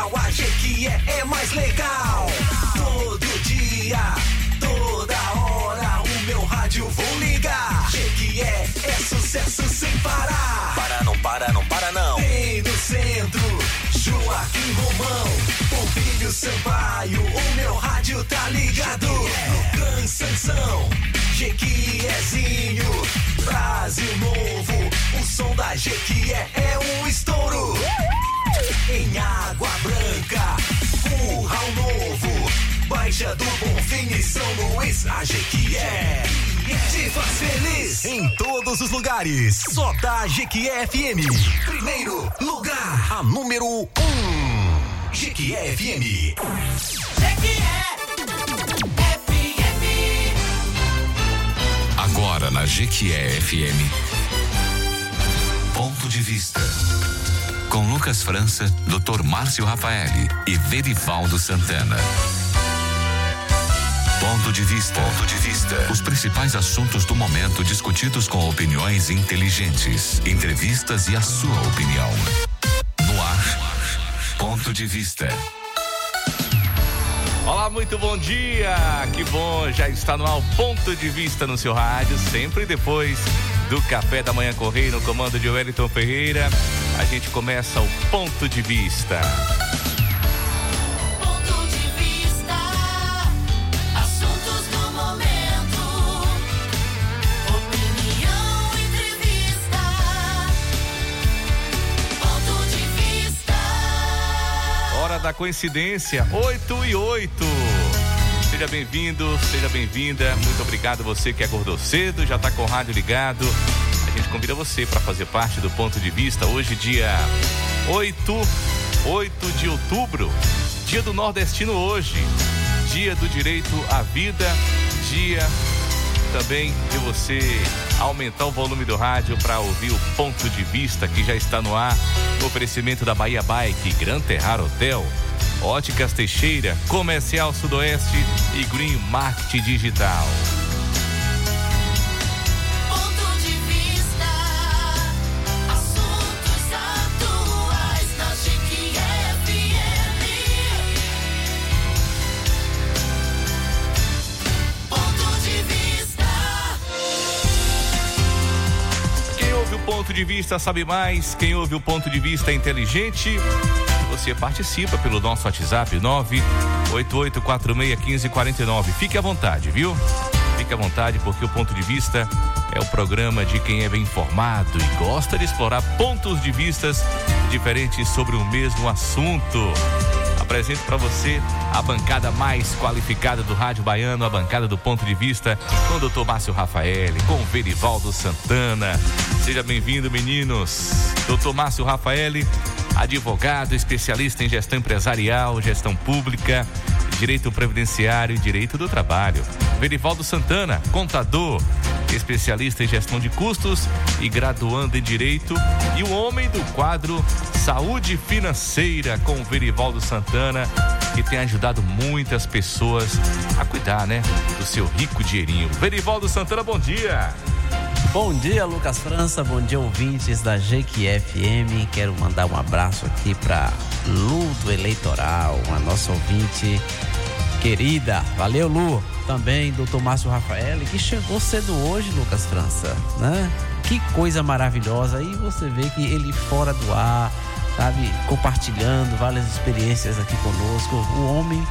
Natal a Jequié é mais legal. Todo dia, toda hora, o meu rádio vou ligar. Jequié é sucesso sem parar. Para, não para, não para não. Tem no centro, Joaquim Romão, Pompilho Sampaio, o meu rádio tá ligado. No Cansanção, Jequiézinho, Brasil Novo, o som da Jequié é um estouro. Em Água Branca, Curral Novo, Baixa do Bonfim e São Luís, a Jequié. Te faz feliz Em todos os lugares, só da Jequié FM. Primeiro lugar, a número 1. Um. Jequié FM. Agora na Jequié FM. Ponto de vista. Com Lucas França, Dr. Márcio Rafaeli e Verivaldo Santana. Ponto de vista. Ponto de vista. Os principais assuntos do momento discutidos com opiniões inteligentes, entrevistas e a sua opinião. No ar. Ponto de vista. Olá, muito bom dia! Que bom, já está no ar ponto de vista no seu rádio, sempre depois do café da manhã correio no comando de Wellington Ferreira. A gente começa o ponto de vista. Ponto de vista, assuntos do momento, opinião, entrevista. Ponto de vista. Hora da coincidência, 8 e 8. Seja bem-vindo, seja bem-vinda. Muito obrigado você que acordou cedo, já está com o rádio ligado. A gente convida você para fazer parte do ponto de vista. Hoje, dia 8, 8 de outubro, dia do nordestino hoje. Dia do direito à vida, dia também de você aumentar o volume do rádio para ouvir o ponto de vista que já está no ar. Oferecimento da Bahia Bike, Gran Terrar Hotel, Óticas Teixeira, Comercial Sudoeste e Green Marketing Digital. De vista sabe mais, quem ouve o ponto de vista é inteligente. Você participa pelo nosso WhatsApp 988461549. Fique à vontade, viu? Fique à vontade porque o ponto de vista é o programa de quem é bem informado e gosta de explorar pontos de vistas diferentes sobre o mesmo assunto. Apresento para você a bancada mais qualificada do Rádio Baiano, a bancada do Ponto de Vista, com o Dr. Márcio Rafael, com o Verivaldo Santana. Seja bem-vindo, meninos. Dr. Márcio Rafael, advogado, especialista em gestão empresarial, gestão pública, direito previdenciário e direito do trabalho. Verivaldo Santana, contador, especialista em gestão de custos e graduando em direito. E o homem do quadro Saúde Financeira com o Verivaldo Santana, que tem ajudado muitas pessoas a cuidar, né, do seu rico dinheirinho. Verivaldo Santana, bom dia. Bom dia, Lucas França. Bom dia, ouvintes da GQFM. Quero mandar um abraço aqui para Lu do Eleitoral, a nossa ouvinte querida. Valeu, Lu. Também, doutor Márcio Rafael, que chegou cedo hoje, Lucas França, né? Que coisa maravilhosa. Aí você vê que ele fora do ar, sabe, compartilhando várias experiências aqui conosco. O homem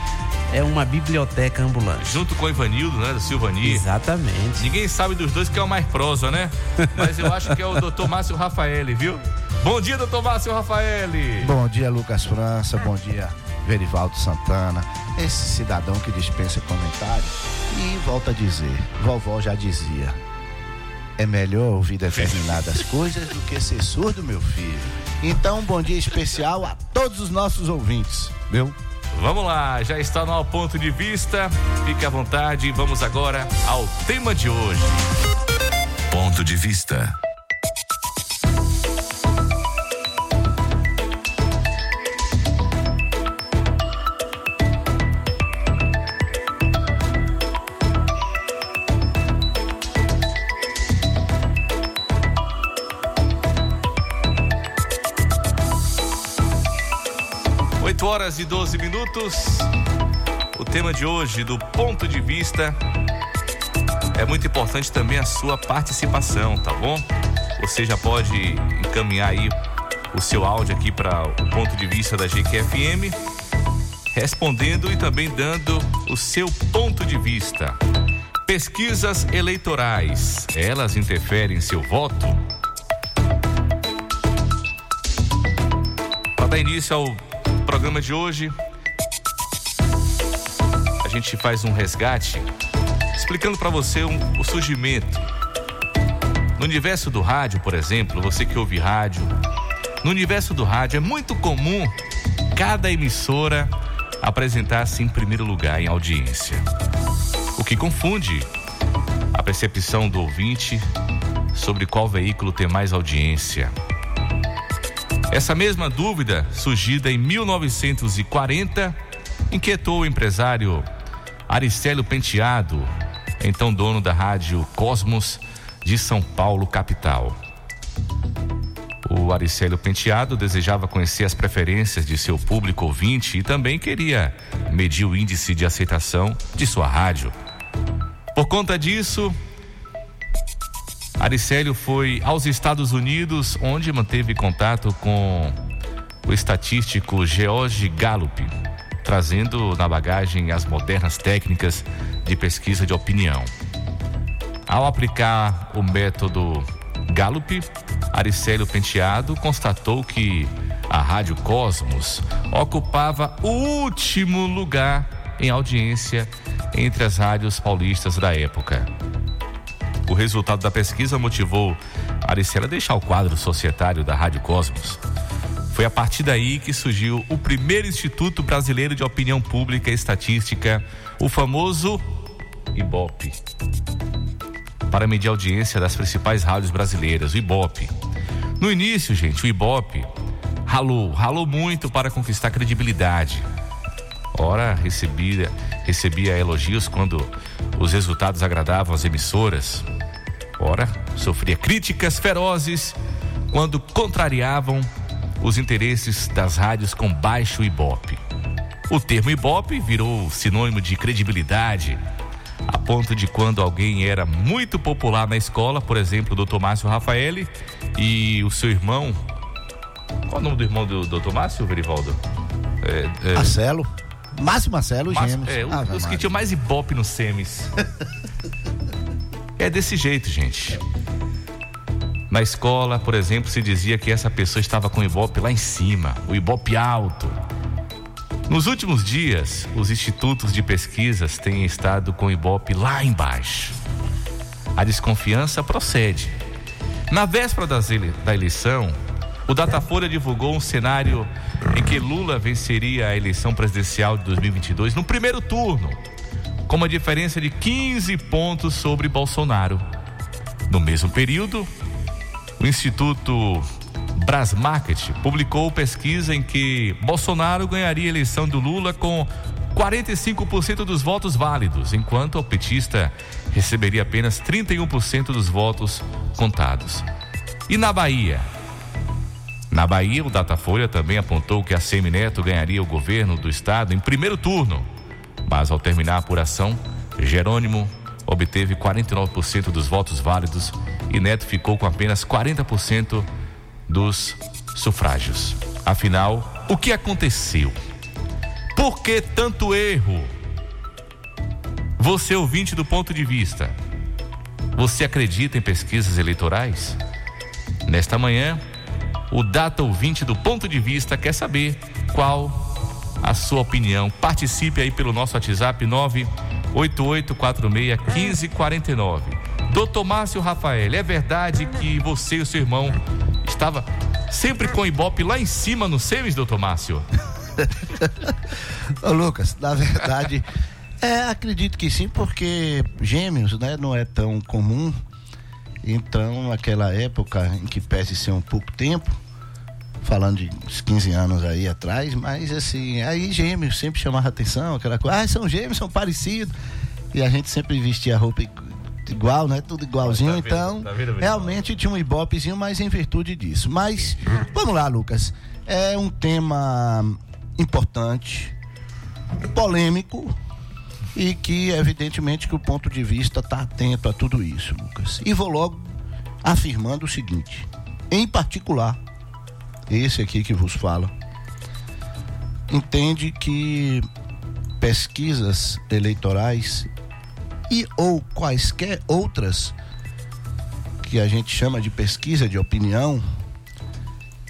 é uma biblioteca ambulante. Junto com o Ivanildo, né, do Silvani. Exatamente. Ninguém sabe dos dois que é o mais prosa, né? Mas eu acho que é o doutor Márcio Rafael, viu? Bom dia, doutor Márcio Rafael. Bom dia, Lucas França. Bom dia, Verivaldo Santana. Esse cidadão que dispensa comentário. E volta a dizer, vovó já dizia. É melhor ouvir determinadas coisas do que ser surdo, meu filho. Então, um bom dia especial a todos os nossos ouvintes, viu? Vamos lá, já está no ponto de vista. Fique à vontade. Vamos agora ao tema de hoje. Ponto de vista. Horas e 12 minutos. O tema de hoje, do ponto de vista, é muito importante também a sua participação, tá bom? Você já pode encaminhar aí o seu áudio aqui para o ponto de vista da GQFM, respondendo e também dando o seu ponto de vista. Pesquisas eleitorais, elas interferem em seu voto? Para dar início ao programa de hoje, a gente faz um resgate explicando para você um, o surgimento. No universo do rádio, por exemplo, você que ouve rádio, no universo do rádio é muito comum cada emissora apresentar-se em primeiro lugar em audiência. O que confunde a percepção do ouvinte sobre qual veículo tem mais audiência. Essa mesma dúvida, surgida em 1940, inquietou o empresário Aricélio Penteado, então dono da rádio Cosmos de São Paulo, capital. O Aricélio Penteado desejava conhecer as preferências de seu público ouvinte e também queria medir o índice de aceitação de sua rádio. Por conta disso, Aricélio foi aos Estados Unidos, onde manteve contato com o estatístico George Gallup, trazendo na bagagem as modernas técnicas de pesquisa de opinião. Ao aplicar o método Gallup, Aricélio Penteado constatou que a Rádio Cosmos ocupava o último lugar em audiência entre as rádios paulistas da época. O resultado da pesquisa motivou Aricela a deixar o quadro societário da Rádio Cosmos. Foi a partir daí que surgiu o primeiro Instituto Brasileiro de Opinião Pública e Estatística, o famoso IBOP, para medir a audiência das principais rádios brasileiras, o IBOP. No início, gente, o IBOP ralou, ralou muito para conquistar credibilidade. Ora, recebia, recebia elogios quando os resultados agradavam as emissoras. Ora, sofria críticas ferozes quando contrariavam os interesses das rádios com baixo Ibope. O termo Ibope virou sinônimo de credibilidade, a ponto de quando alguém era muito popular na escola, por exemplo, o Dr. Márcio Rafaeli e o seu irmão. Qual o nome do irmão do Dr. Márcio, Verivaldo? É, é... Marcelo. Márcio Marcelo, Márcio, Gêmeos. É, Ah, os, que tinham mais ibope no SEMES. é desse jeito, gente. Na escola, por exemplo, se dizia que essa pessoa estava com o ibope lá em cima, o ibope alto. Nos últimos dias, os institutos de pesquisas têm estado com o ibope lá embaixo. A desconfiança procede. Na véspera das ele- da eleição, o Datafolha divulgou um cenário em que Lula venceria a eleição presidencial de 2022 no primeiro turno, com uma diferença de 15 pontos sobre Bolsonaro. No mesmo período, o Instituto Brasmarket publicou pesquisa em que Bolsonaro ganharia a eleição do Lula com 45% dos votos válidos, enquanto o petista receberia apenas 31% dos votos contados. E na Bahia? Na Bahia, o Datafolha também apontou que a Semineto ganharia o governo do estado em primeiro turno, mas ao terminar a apuração, Jerônimo obteve 49% dos votos válidos e Neto ficou com apenas 40% dos sufrágios. Afinal, o que aconteceu? Por que tanto erro? Você ouvinte do ponto de vista, você acredita em pesquisas eleitorais? Nesta manhã, o Data Ouvinte do ponto de vista quer saber qual a sua opinião. Participe aí pelo nosso WhatsApp 988461549. Doutor Márcio Rafael, é verdade que você e o seu irmão estava sempre com o Ibope lá em cima no SEMES, doutor Márcio? Ô, Lucas, na verdade, é, acredito que sim, porque gêmeos, né, não é tão comum. Então, naquela época, em que pese ser um pouco tempo, falando de uns 15 anos aí atrás, mas assim, aí gêmeos sempre chamava atenção, aquela coisa, ah, são gêmeos, são parecidos. E a gente sempre vestia roupa igu- igual, né? Tudo igualzinho, Tá então Tá vendo, realmente tinha um ibopezinho, mas em virtude disso. Mas vamos lá, Lucas. É um tema importante, polêmico e que evidentemente que o ponto de vista está atento a tudo isso, Lucas. E vou logo afirmando o seguinte, em particular, esse aqui que vos fala, entende que pesquisas eleitorais e ou quaisquer outras que a gente chama de pesquisa de opinião,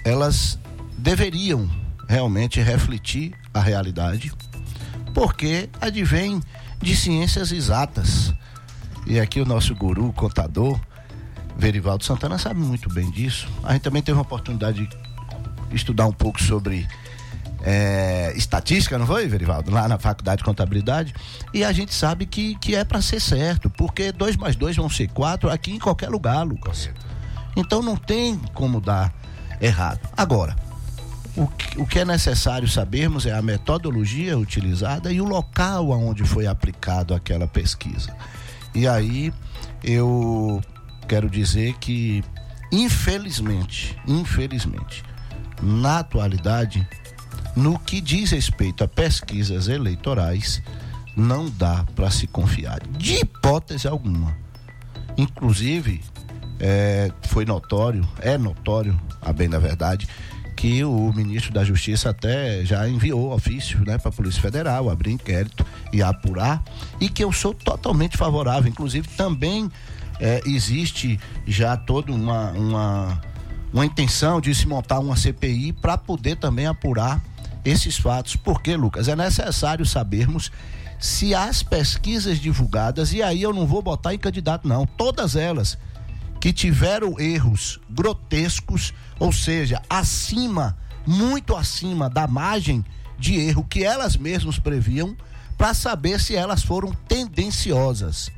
elas deveriam realmente refletir a realidade, porque advém de ciências exatas. E aqui o nosso guru, contador, Verivaldo Santana, sabe muito bem disso. A gente também teve uma oportunidade de estudar um pouco sobre é, estatística, não foi, Verivaldo? Lá na faculdade de contabilidade. E a gente sabe que, que é para ser certo, porque dois mais dois vão ser quatro aqui em qualquer lugar, Lucas. Então não tem como dar errado. Agora, o que, o que é necessário sabermos é a metodologia utilizada e o local aonde foi aplicado aquela pesquisa. E aí eu quero dizer que, infelizmente, infelizmente, na atualidade, no que diz respeito a pesquisas eleitorais, não dá para se confiar, de hipótese alguma. Inclusive, é, foi notório, é notório, a bem da verdade, que o ministro da Justiça até já enviou ofício né, para a Polícia Federal, abrir inquérito e apurar, e que eu sou totalmente favorável. Inclusive, também é, existe já toda uma, uma, uma intenção de se montar uma CPI para poder também apurar esses fatos. Porque, Lucas, é necessário sabermos se as pesquisas divulgadas, e aí eu não vou botar em candidato, não, todas elas que tiveram erros grotescos, ou seja, acima, muito acima da margem de erro que elas mesmas previam, para saber se elas foram tendenciosas,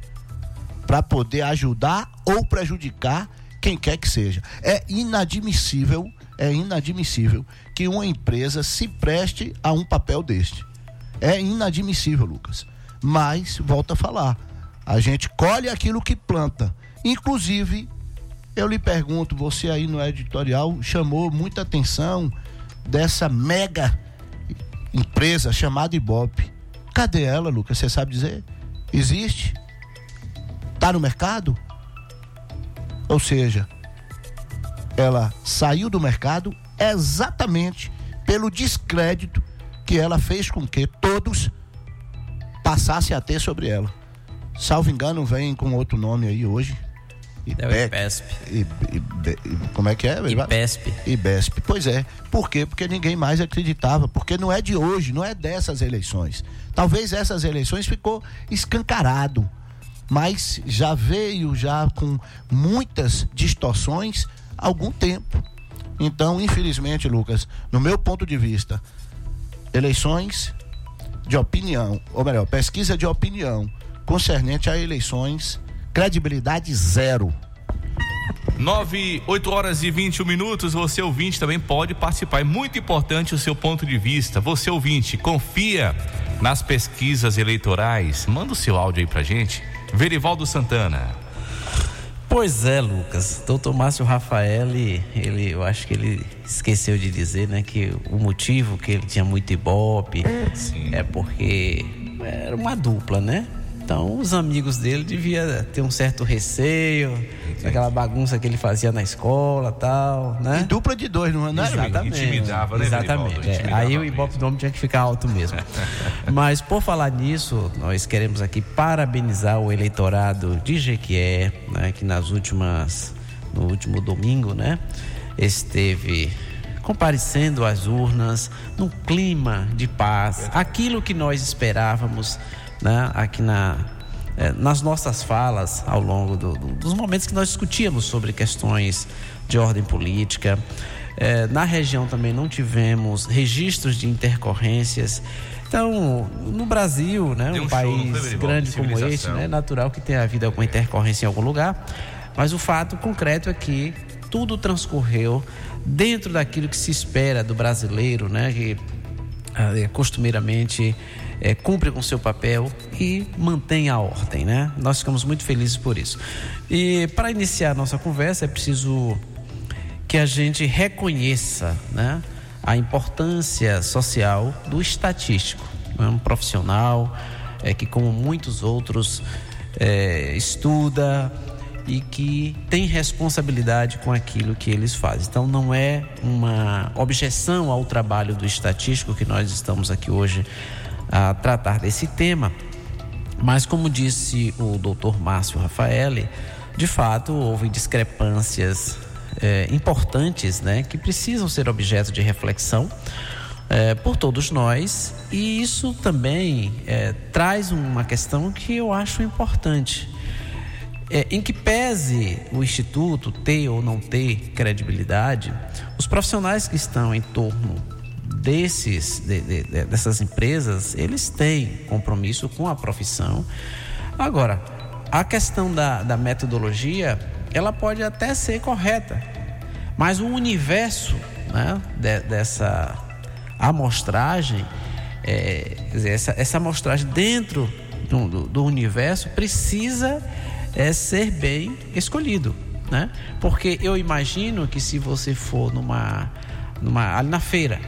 para poder ajudar ou prejudicar quem quer que seja. É inadmissível, é inadmissível que uma empresa se preste a um papel deste. É inadmissível, Lucas. Mas, volta a falar, a gente colhe aquilo que planta. Inclusive, eu lhe pergunto, você aí no editorial chamou muita atenção dessa mega empresa chamada Ibope. Cadê ela, Lucas? Você sabe dizer? Existe? Está no mercado? Ou seja, ela saiu do mercado exatamente pelo descrédito que ela fez com que todos passassem a ter sobre ela. Salvo engano, vem com outro nome aí hoje. É IPESP. Como é que é? IPESP. IBESP. Pois é. Por quê? Porque ninguém mais acreditava. Porque não é de hoje, não é dessas eleições. Talvez essas eleições ficou escancarado. Mas já veio já com muitas distorções há algum tempo. Então, infelizmente, Lucas, no meu ponto de vista, eleições de opinião, ou melhor, pesquisa de opinião concernente a eleições, credibilidade zero. 9, 8 horas e 21 minutos. Você ouvinte também pode participar. É muito importante o seu ponto de vista. Você ouvinte, confia nas pesquisas eleitorais. Manda o seu áudio aí pra gente. Verivaldo Santana. Pois é, Lucas. Doutor Márcio Rafael, ele, eu acho que ele esqueceu de dizer, né, que o motivo que ele tinha muito ibope é porque era uma dupla, né? Então, os amigos dele devia ter um certo receio, aquela bagunça que ele fazia na escola, tal, né? E dupla de dois, não é? Não é? Exatamente. Intimidava, né, Exatamente. É. Intimidava Aí o. Ibope do homem tinha que ficar alto mesmo. Mas por falar nisso, nós queremos aqui parabenizar o eleitorado de Jequié, né, que nas últimas, no último domingo, né, esteve comparecendo às urnas num clima de paz, aquilo que nós esperávamos, né, aqui na eh, nas nossas falas ao longo do- do- dos momentos que nós discutíamos sobre questões de ordem política. Eh, na região também não tivemos registros de intercorrências. Então, no Brasil, né, Deu um show, país grande como Civilização. né, é natural que tenha havido alguma intercorrência em algum lugar. Mas o fato concreto é que tudo transcorreu dentro daquilo que se espera do brasileiro, né, que ah, é, costumeiramente é, cumpre com seu papel e mantém a ordem, né? Nós ficamos muito felizes por isso. E para iniciar nossa conversa é preciso que a gente reconheça, né, a importância social do estatístico, é um profissional é, que, como muitos outros, é, estuda e que tem responsabilidade com aquilo que eles fazem. Então, não é uma objeção ao trabalho do estatístico que nós estamos aqui hoje a tratar desse tema, mas, como disse o doutor Márcio Rafaeli, de fato houve discrepâncias é, importantes né, que precisam ser objeto de reflexão é, por todos nós, e isso também é, traz uma questão que eu acho importante. Em que pese o Instituto ter ou não ter credibilidade, os profissionais que estão em torno desses, de, de, dessas empresas, eles têm compromisso com a profissão. Agora, a questão da, da metodologia, ela pode até ser correta, mas o universo né, de, dessa amostragem, é, essa, essa amostragem dentro do, do, do universo precisa é, ser bem escolhido. Né? Porque eu imagino que se você for numa, numa ali na feira,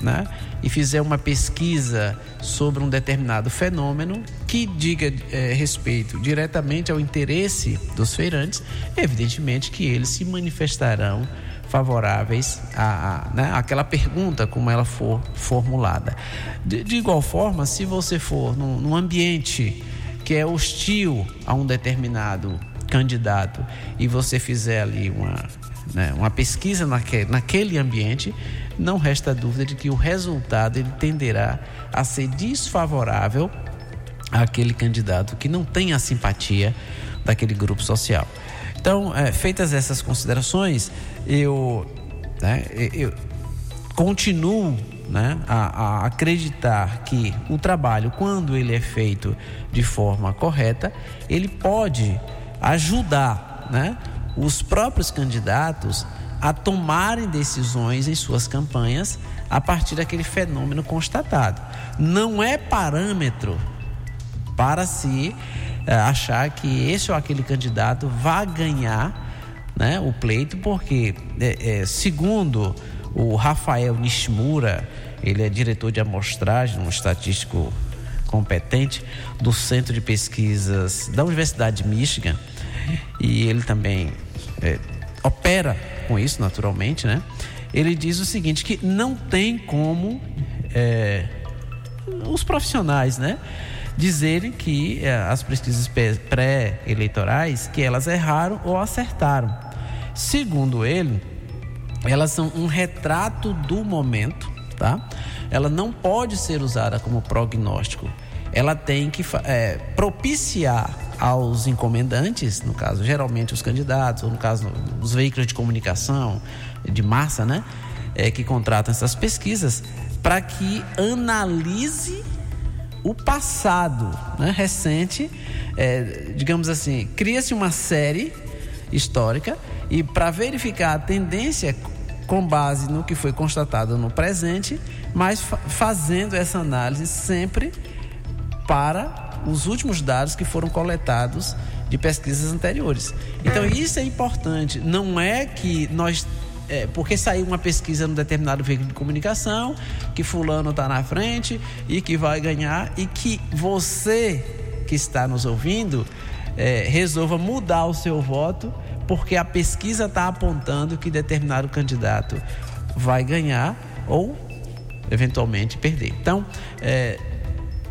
né? e fizer uma pesquisa sobre um determinado fenômeno que diga é, respeito diretamente ao interesse dos feirantes, evidentemente que eles se manifestarão favoráveis a, a né, aquela pergunta como ela for formulada. De, de igual forma, se você for num, num ambiente que é hostil a um determinado candidato e você fizer ali uma, né, uma pesquisa naquele, naquele ambiente, não resta dúvida de que o resultado ele tenderá a ser desfavorável àquele candidato que não tem a simpatia daquele grupo social. Então, é, feitas essas considerações, eu, né, eu continuo né, a, a, acreditar que o trabalho, quando ele é feito de forma correta, ele pode ajudar né, os próprios candidatos a tomarem decisões em suas campanhas a partir daquele fenômeno constatado. Não é parâmetro para se é, achar que esse ou aquele candidato vai ganhar né, o pleito, porque, é, é, segundo o Rafael Nishimura, ele é diretor de amostragem, um estatístico competente do Centro de Pesquisas da Universidade de Michigan, e ele também é, opera com isso naturalmente, né? Ele diz o seguinte que não tem como é, os profissionais, né? dizerem que eh, as pesquisas pré-eleitorais que elas erraram ou acertaram. Segundo ele, elas são um retrato do momento, tá? Ela não pode ser usada como prognóstico. Ela tem que é, propiciar aos encomendantes, no caso geralmente os candidatos, ou no caso os veículos de comunicação de massa, né, é, que contratam essas pesquisas, para que analise o passado né, recente, é, digamos assim, cria-se uma série histórica e para verificar a tendência com base no que foi constatado no presente, mas fa fazendo essa análise sempre para os últimos dados que foram coletados de pesquisas anteriores. Então isso é importante. Não é que nós é, porque saiu uma pesquisa num determinado veículo de comunicação que fulano está na frente e que vai ganhar e que você que está nos ouvindo é, resolva mudar o seu voto porque a pesquisa está apontando que determinado candidato vai ganhar ou eventualmente perder. Então, é,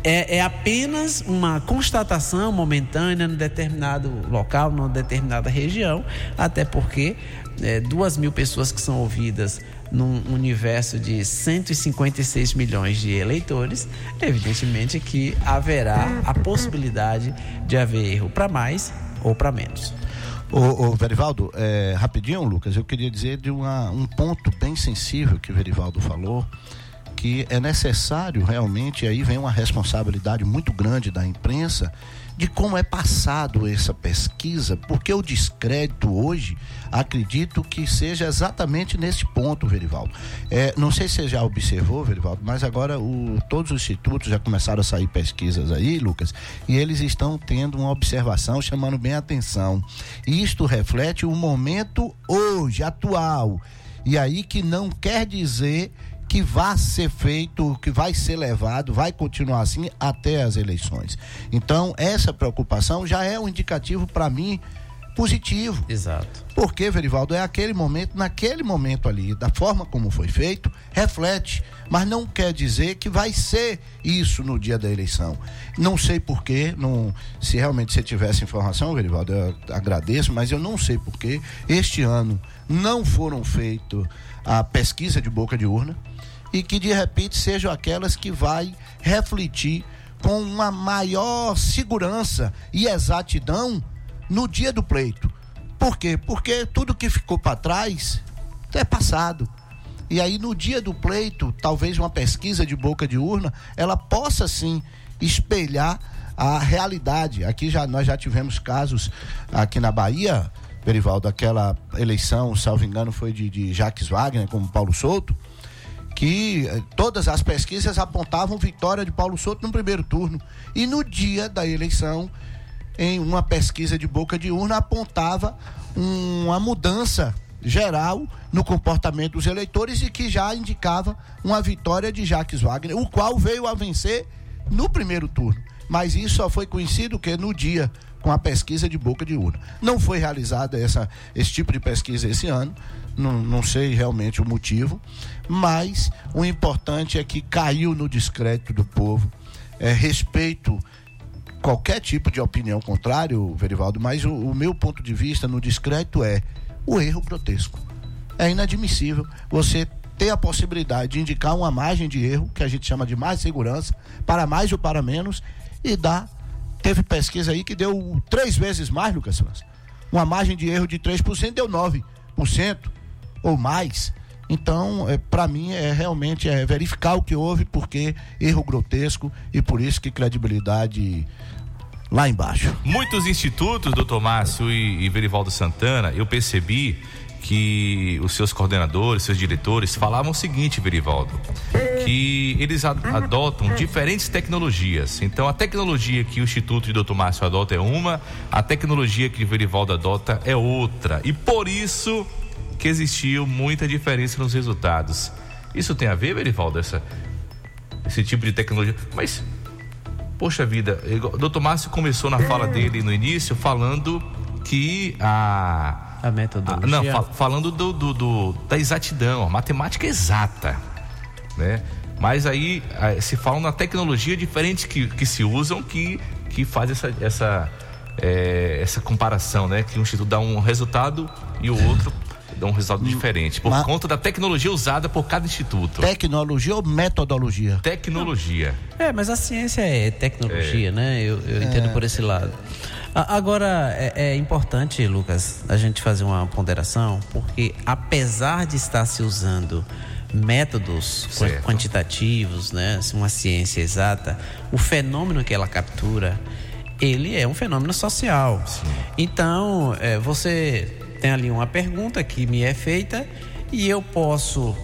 é, é, apenas uma constatação momentânea num determinado local, numa determinada região, até porque é, duas mil pessoas que são ouvidas num universo de 156 milhões de eleitores, evidentemente que haverá a possibilidade de haver erro para mais ou para menos. Ô Verivaldo, é, rapidinho, Lucas, eu queria dizer de uma, um ponto bem sensível que o Verivaldo falou, que é necessário realmente, aí vem uma responsabilidade muito grande da imprensa, de como é passado essa pesquisa, porque o descrédito hoje, acredito que seja exatamente nesse ponto, Verivaldo. É, não sei se você já observou, Verivaldo, mas agora o, todos os institutos já começaram a sair pesquisas aí, Lucas, e eles estão tendo uma observação chamando bem a atenção. Isto reflete o momento hoje, atual. E aí que não quer dizer que vai ser feito, que vai ser levado, vai continuar assim até as eleições. Então, essa preocupação já é um indicativo para mim positivo. Exato. Porque, Verivaldo, é aquele momento, naquele momento ali, da forma como foi feito, reflete. Mas não quer dizer que vai ser isso no dia da eleição. Não sei porquê, não, se realmente você tivesse informação, Verivaldo, eu agradeço, mas eu não sei porquê. Este ano não foram feitos a pesquisa de boca de urna e que de repente sejam aquelas que vai refletir com uma maior segurança e exatidão no dia do pleito. Por quê? Porque tudo que ficou para trás é passado. E aí no dia do pleito, talvez uma pesquisa de boca de urna, ela possa sim espelhar a realidade. Aqui já nós já tivemos casos aqui na Bahia, Perivaldo, aquela eleição, salvo engano, foi de, de Jacques Wagner como Paulo Souto, que eh, todas as pesquisas apontavam vitória de Paulo Souto no primeiro turno. E no dia da eleição, em uma pesquisa de boca de urna, apontava uma mudança geral no comportamento dos eleitores e que já indicava uma vitória de Jacques Wagner, o qual veio a vencer no primeiro turno. Mas isso só foi conhecido que no dia com a pesquisa de boca de urna. Não foi realizada essa, esse tipo de pesquisa esse ano, não, não sei realmente o motivo, mas o importante é que caiu no discreto do povo. É, respeito qualquer tipo de opinião contrário, Verivaldo, mas o, o meu ponto de vista no discreto é o erro grotesco. É inadmissível você ter a possibilidade de indicar uma margem de erro, que a gente chama de mais segurança, para mais ou para menos, e dar. Teve pesquisa aí que deu três vezes mais, Lucas França. Uma margem de erro de 3% deu 9% ou mais. Então, é, para mim, é realmente é verificar o que houve, porque erro grotesco e por isso que credibilidade lá embaixo. Muitos institutos, doutor Márcio e, e Verivaldo Santana, eu percebi que os seus coordenadores, seus diretores falavam o seguinte, Verivaldo, que eles ad adotam diferentes tecnologias. Então, a tecnologia que o Instituto de Dr. Márcio adota é uma, a tecnologia que o Verivaldo adota é outra. E por isso que existiu muita diferença nos resultados. Isso tem a ver, Verivaldo, essa, esse tipo de tecnologia? Mas, poxa vida, o Dr. Márcio começou na fala dele no início falando que a A metodologia. ah, não, fal- falando do, do- do- da exatidão, a matemática exata, né? Mas aí se falam na tecnologia diferente que, que se usam que, que faz essa, essa, eh, essa comparação, né? Que um instituto dá um resultado e o outro dá um resultado diferente, por Mas- conta da tecnologia usada por cada instituto. Tecnologia ou metodologia? Tecnologia. É, mas a ciência é tecnologia, né? Eu, eu entendo por esse lado. Agora, é, é importante, Lucas, a gente fazer uma ponderação, porque apesar de estar se usando métodos Certo. quantitativos, né, uma ciência exata, o fenômeno que ela captura, ele é um fenômeno social. Então, é, você tem ali uma pergunta que me é feita e eu posso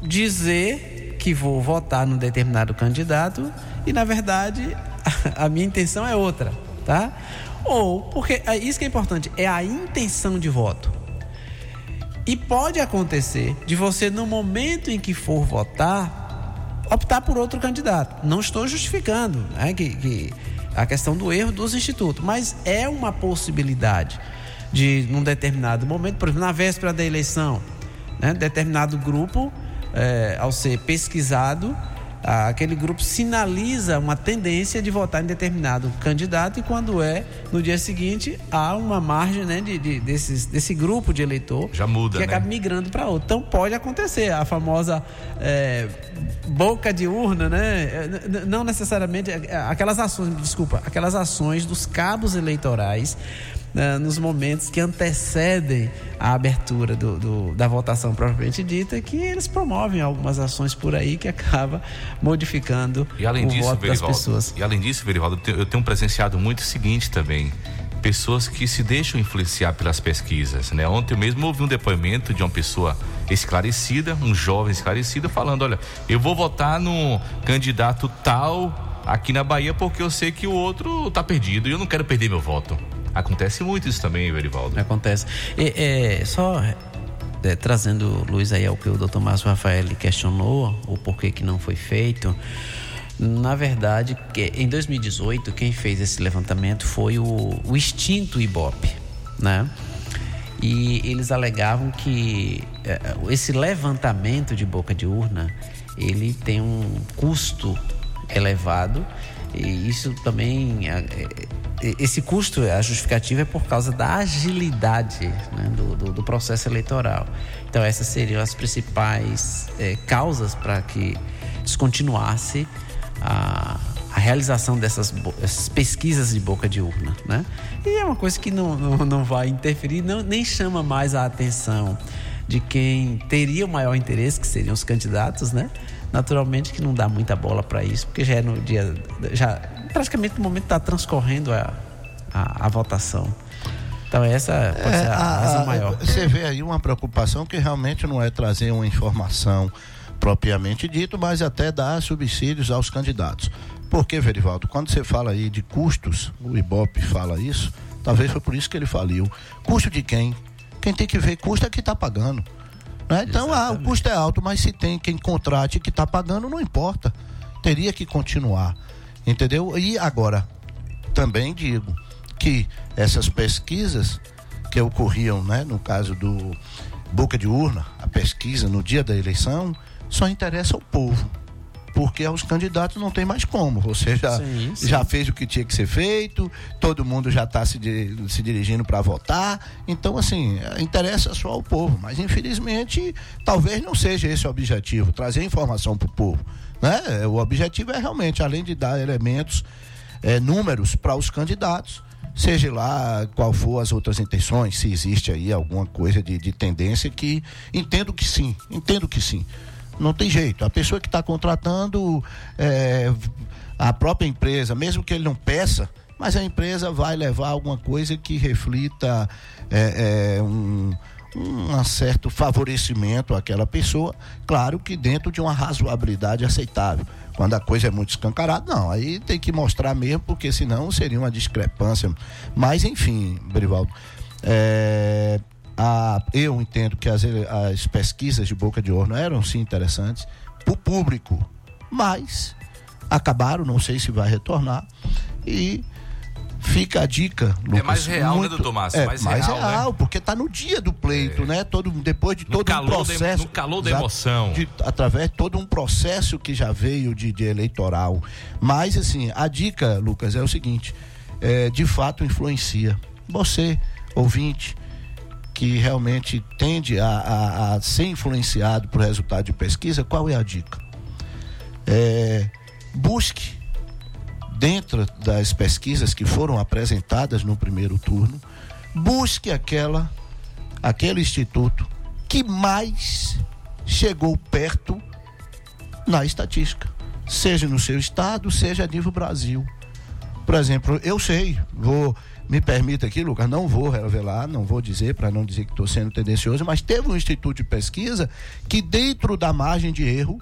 dizer que vou votar num determinado candidato e na verdade a minha intenção é outra, tá? Ou porque é isso que é importante é a intenção de voto. E pode acontecer de você no momento em que for votar optar por outro candidato. Não estou justificando né, que, que a questão do erro dos institutos, mas é uma possibilidade de num determinado momento, por exemplo, na véspera da eleição, né, determinado grupo, eh, ao ser pesquisado, aquele grupo sinaliza uma tendência de votar em determinado candidato e quando é no dia seguinte há uma margem né, de, de- desses, desse grupo de eleitor Já muda, que né? acaba migrando para outro. Então pode acontecer a famosa eh, boca de urna, né? Eh, Não necessariamente eh, aquelas ações, desculpa, aquelas ações dos cabos eleitorais né, nos momentos que antecedem a abertura do, do- da votação propriamente dita, que eles promovem algumas ações por aí que acaba modificando E além o disso, voto das pessoas. e além disso, Verivaldo, eu tenho, presenciado muito o seguinte também. Pessoas que se deixam influenciar pelas pesquisas, né? Ontem eu mesmo ouvi um depoimento de uma pessoa esclarecida, um jovem esclarecido, falando, olha, eu vou votar no candidato tal aqui na Bahia porque eu sei que o outro tá perdido e eu não quero perder meu voto. Acontece muito isso também, Verivaldo. Acontece. E, é, só é, trazendo luz aí ao que o doutor Márcio Rafael questionou, o porquê que não foi feito. Na verdade, em 2018, quem fez esse levantamento foi o, o extinto Ibope, né? E eles alegavam que eh, esse levantamento de boca de urna, ele tem um custo elevado e isso também eh, eh, esse custo, a justificativa é por causa da agilidade né, do, do- do processo eleitoral. Então essas seriam as principais eh, causas para que descontinuasse a, a realização dessas, pesquisas de boca de urna, né? E é uma coisa que não, não, não vai interferir, não, nem chama mais a atenção de quem teria o maior interesse, que seriam os candidatos, né? Naturalmente que não dá muita bola para isso, porque já é no dia, já praticamente no momento está transcorrendo a, a, a votação. Então essa pode ser a, a- razão maior. Você vê aí uma preocupação que realmente não é trazer uma informação propriamente dito, mas até dar subsídios aos candidatos. Porque, Verivaldo, quando você fala aí de custos, o Ibope fala isso, talvez foi por isso que ele faliu. Custo de quem? Quem tem que ver custo é quem está pagando. Né? Então, ah, o custo é alto, mas se tem quem contrate que está pagando, não importa. Teria que continuar. Entendeu? E agora, também digo que essas pesquisas que ocorriam, né, no caso do boca de urna, a pesquisa no dia da eleição, só interessa ao povo. Porque aos candidatos não tem mais como. Você já, Sim, sim. já fez o que tinha que ser feito, todo mundo já está se, se dirigindo para votar. Então, assim, interessa só ao povo. Mas, infelizmente, talvez não seja esse o objetivo trazer informação para o povo. Né? O objetivo é realmente, além de dar elementos eh, números para os candidatos, seja lá qual for as outras intenções, se existe aí alguma coisa de, de tendência que entendo que sim, entendo que sim. Não tem jeito. A pessoa que está contratando eh, a própria empresa, mesmo que ele não peça, mas a empresa vai levar alguma coisa que reflita eh, eh, um, um certo favorecimento àquela pessoa, claro que dentro de uma razoabilidade aceitável. Quando a coisa é muito escancarada, não, aí tem que mostrar mesmo, porque senão seria uma discrepância. Mas, enfim, Brivaldo, é, a- eu entendo que as, as pesquisas de boca de urna eram sim interessantes para o público, mas acabaram, não sei se vai retornar, e fica a dica, Lucas. mais real, né, doutor Márcio? É, Mais mais, real, real, né? porque está no dia do pleito, né? Todo, depois de No todo um calor da- processo. no calor da emoção. De- através de todo um processo que já veio de, de eleitoral. Mas, assim, a dica, Lucas, é o seguinte: é, de fato influencia. Você, ouvinte, que realmente tende a, a- a ser influenciado por resultado de pesquisa, qual é a dica? É, busque, dentro das pesquisas que foram apresentadas no primeiro turno, busque aquela, aquele instituto que mais chegou perto na estatística, seja no seu estado, seja a nível Brasil. Por exemplo, eu sei, vou me permita aqui, Lucas, não vou revelar, não vou dizer para não dizer que estou sendo tendencioso, mas teve um instituto de pesquisa que dentro da margem de erro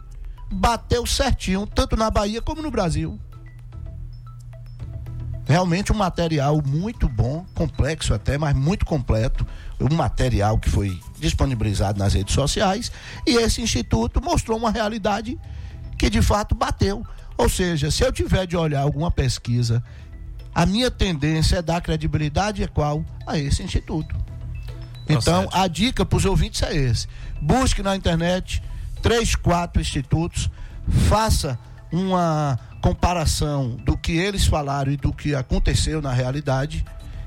bateu certinho, tanto na Bahia como no Brasil. Realmente um material muito bom, complexo até, mas muito completo. Um material que foi disponibilizado nas redes sociais. E esse instituto mostrou uma realidade que de fato bateu. Ou seja, se eu tiver de olhar alguma pesquisa, a minha tendência é dar credibilidade qual? A esse instituto. Então, a dica para os ouvintes é esse. Busque na internet três, quatro institutos, faça uma comparação do que eles falaram e do que aconteceu na realidade.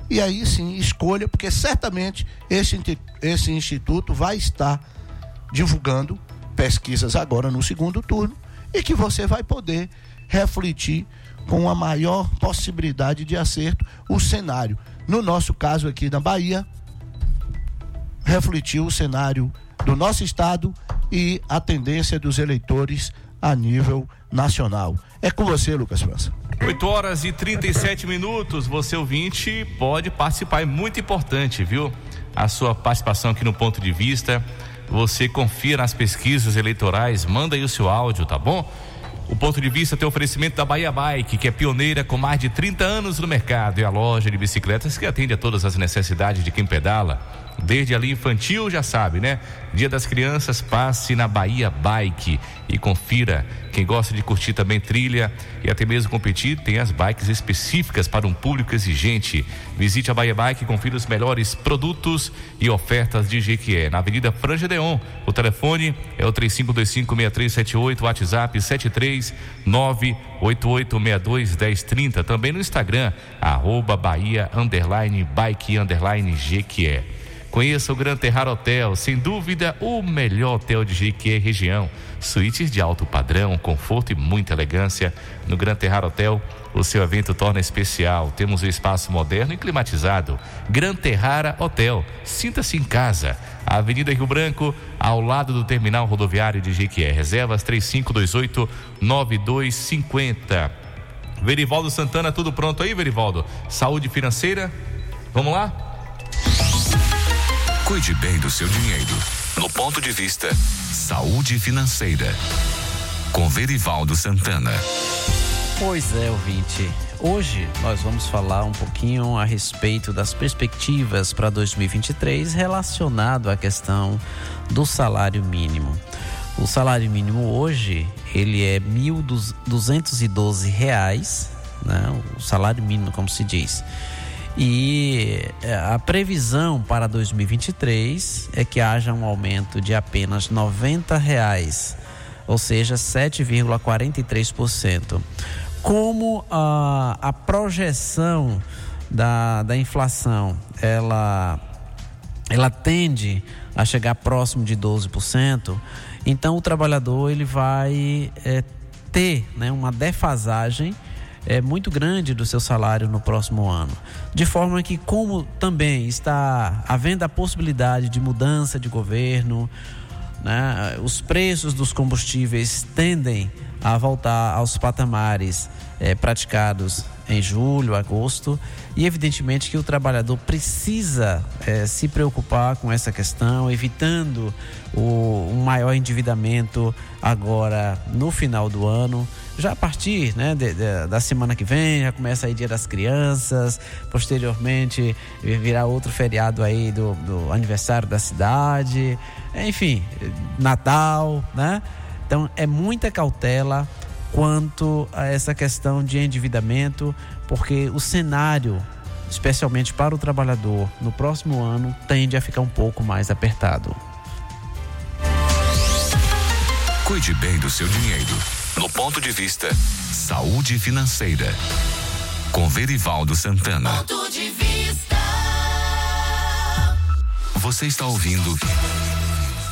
E aí sim, escolha, porque certamente esse, esse instituto vai estar divulgando pesquisas agora no segundo turno e que você vai poder refletir com a maior possibilidade de acerto o cenário. No nosso caso aqui na Bahia, refletiu o cenário do nosso estado e a tendência dos eleitores a nível nacional. É com você, Lucas França. 8 horas e 37 minutos. Você ouvinte pode participar, é muito importante, viu? A sua participação aqui no ponto de vista. Você confia nas pesquisas eleitorais, manda aí o seu áudio, tá bom? O ponto de vista tem oferecimento da Bahia Bike, que é pioneira com mais de 30 anos no mercado, e a loja de bicicletas que atende a todas as necessidades de quem pedala. Desde ali infantil, já sabe, né? Dia das Crianças, passe na Bahia Bike e confira. Quem gosta de curtir também trilha e até mesmo competir, tem as bikes específicas para um público exigente. Visite a Bahia Bike e confira os melhores produtos e ofertas de Jequié. Na Avenida Franja Deon, o telefone é o 35256378, WhatsApp 73988621030. Também no Instagram, arroba Bahia underline bike underline Jequié. Conheça o Gran Terrar Hotel, sem dúvida o melhor hotel de Jequié região. Suítes de alto padrão, conforto e muita elegância. No Gran Terrar Hotel, o seu evento torna especial. Temos um espaço moderno e climatizado. Gran Terrara Hotel. Sinta-se em casa. Avenida Rio Branco, ao lado do terminal rodoviário de Jequié. Reservas 3528 9250. Verivaldo Santana, tudo pronto aí, Verivaldo? Saúde financeira? Vamos lá? Cuide bem do seu dinheiro. No ponto de vista Saúde Financeira. Com Verivaldo Santana. Pois é, ouvinte. Hoje nós vamos falar um pouquinho a respeito das perspectivas para 2023 relacionado à questão do salário mínimo. O salário mínimo hoje ele é 1.212 reais, né? O salário mínimo, como se diz. E é, a previsão para 2023 é que haja um aumento de apenas 90 reais, ou seja, 7,43%. Como a, a projeção da, da inflação ela, ela tende a chegar próximo de 12%, então o trabalhador ele vai é, ter né, uma defasagem é, muito grande do seu salário no próximo ano. De forma que, como também está havendo a possibilidade de mudança de governo, né, os preços dos combustíveis tendem a voltar aos patamares é, praticados em julho, agosto, e evidentemente que o trabalhador precisa é, se preocupar com essa questão, evitando o, um maior endividamento agora no final do ano. Já a partir né, de, de, da semana que vem, já começa aí Dia das Crianças, posteriormente virá outro feriado aí do, do aniversário da cidade, enfim, Natal, né? Então é muita cautela quanto a essa questão de endividamento, porque o cenário, especialmente para o trabalhador, no próximo ano tende a ficar um pouco mais apertado. Cuide bem do seu dinheiro. No ponto de vista Saúde Financeira. Com Verivaldo Santana. Ponto de vista. Você está ouvindo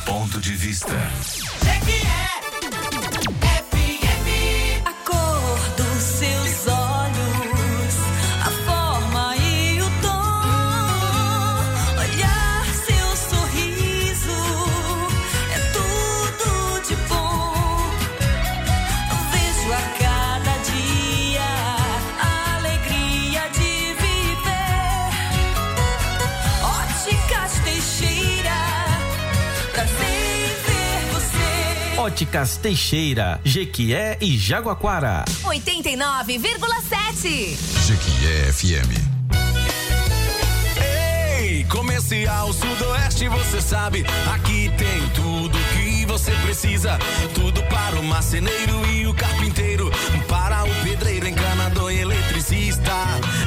Ponto de Vista. A Óticas Teixeira, Jequié e Jaguaquara. 89,7. Jequié FM. Ei, Comercial Sudoeste, você sabe, aqui tem tudo que você precisa. Tudo para o marceneiro e o carpinteiro, para o pedreiro, encanador e eletricista.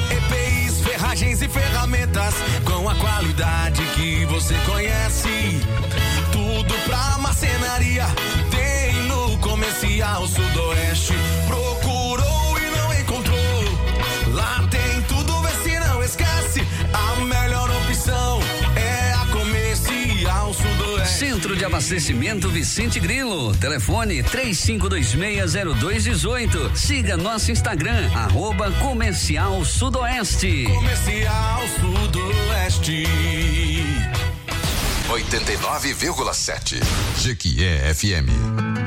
EPIs, ferragens e ferramentas com a qualidade que você conhece. Tudo pra marcenaria Comercial Sudoeste. Procurou e não encontrou. Lá tem tudo, vê se não esquece. A melhor opção é a Comercial Sudoeste. Centro de Abastecimento Vicente Grilo. Telefone 35260218. Siga nosso Instagram, arroba Comercial Sudoeste. Comercial Sudoeste. 89,7. Jequié FM.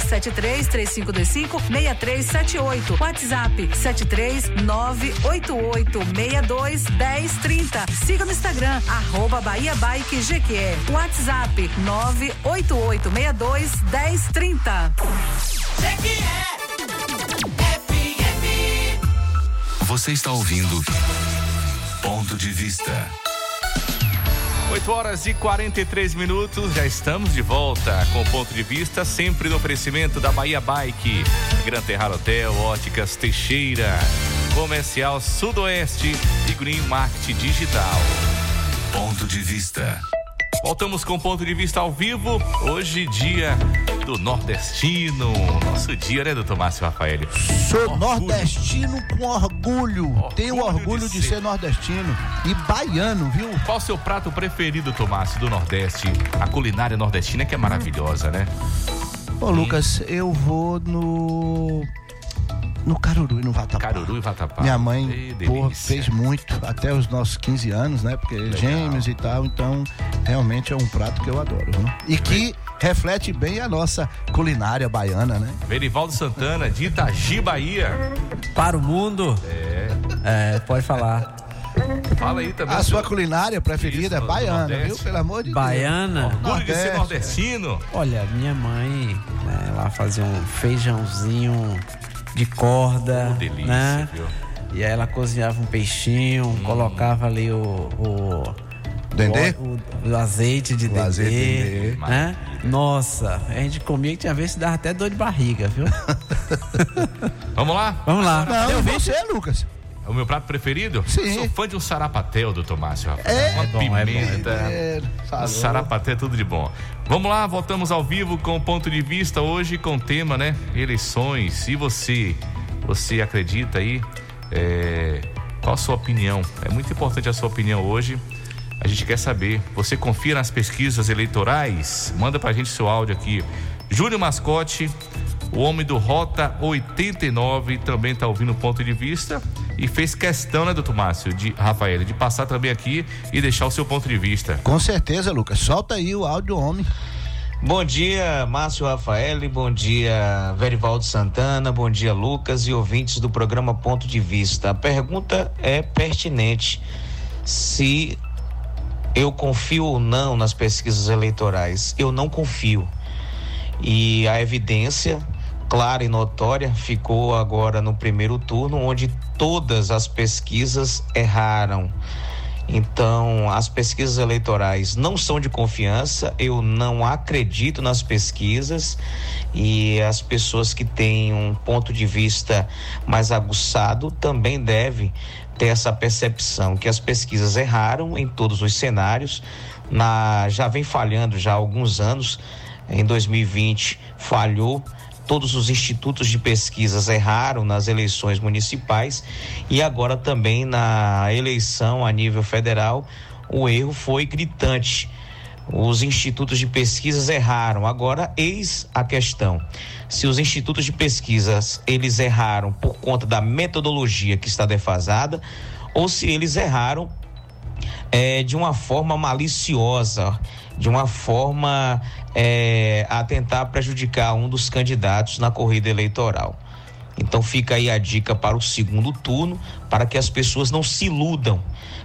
73 3525 6378, WhatsApp 73 988 62 1030. Siga no Instagram, arroba Bahia Bike Jequié. WhatsApp 988 62 1030. Você está ouvindo Ponto de Vista. 8 horas e 43 minutos, já estamos de volta com o ponto de vista, sempre no oferecimento da Bahia Bike, Gran Terrar Hotel, Óticas Teixeira, Comercial Sudoeste e Green Market Digital. Ponto de Vista. Voltamos com o ponto de vista ao vivo, hoje dia do nordestino, nosso dia, né, doutor Márcio Rafael? Sou nordestino com orgulho. Tenho orgulho de ser nordestino e baiano, viu? Qual o seu prato preferido, Tomásio, do Nordeste? A culinária nordestina que é maravilhosa, né? Ô, Lucas, eu vou no. No Caruru e no Vatapá. Caruru e Vatapá. Minha mãe Ei, porra, fez muito, até os nossos 15 anos, né? Porque gêmeos e tal, então realmente é um prato que eu adoro. Viu? E que reflete bem a nossa culinária baiana, né? Verivaldo Santana, de Itagi, Bahia. Para o mundo. É. pode falar. Fala aí também. A sua culinária preferida é do baiana, Nordeste. viu? Pelo amor de Baiana. Orgulho de ser nordestino. Olha, minha mãe, né, ela fazia um feijãozinho de corda, Oh, delícia, né? viu? E aí ela cozinhava um peixinho, Hum. colocava ali o, o Dendê? o, o azeite de O dendê, azeite de dendê. né? Nossa, a gente comia que tinha vezes que dava até dor de barriga, viu? Vamos lá? Vamos lá. Não, Eu vi- você, Lucas? É o meu prato preferido? Sim. Sou fã de um sarapatel, doutor Márcio Rafael. É? Uma É bom, é bom, é pimenta. É. Sarapaté é tudo de bom. Vamos lá, voltamos ao vivo com o ponto de vista hoje com o tema, né? Eleições. E você, você acredita aí? É, qual a sua opinião? É muito importante a sua opinião hoje. A gente quer saber. Você confia nas pesquisas eleitorais? Manda pra gente seu áudio aqui. Júlio Mascote, o homem do Rota 89, também tá ouvindo o ponto de vista e fez questão, né, doutor Márcio, de Rafael, de passar também aqui e deixar o seu ponto de vista. Com certeza, Lucas. Solta aí o áudio homem. Bom dia, Márcio Rafael, bom dia, Verivaldo Santana, bom dia, Lucas e ouvintes do programa Ponto de Vista. A pergunta é pertinente. Se eu confio ou não nas pesquisas eleitorais? Eu não confio. E a evidência clara e notória ficou agora no primeiro turno, onde todas as pesquisas erraram. Então, as pesquisas eleitorais não são de confiança, eu não acredito nas pesquisas e as pessoas que têm um ponto de vista mais aguçado também devem ter essa percepção que as pesquisas erraram em todos os cenários, na, já vem falhando já há alguns anos, em 2020 falhou todos os institutos de pesquisas erraram nas eleições municipais e agora também na eleição a nível federal o erro foi gritante. Os institutos de pesquisas erraram. Agora, eis a questão. Se os institutos de pesquisas eles erraram por conta da metodologia que está defasada ou se eles erraram é, de uma forma maliciosa, de uma forma é, a tentar prejudicar um dos candidatos na corrida eleitoral. Então fica aí a dica para o segundo turno, para que as pessoas não se iludam,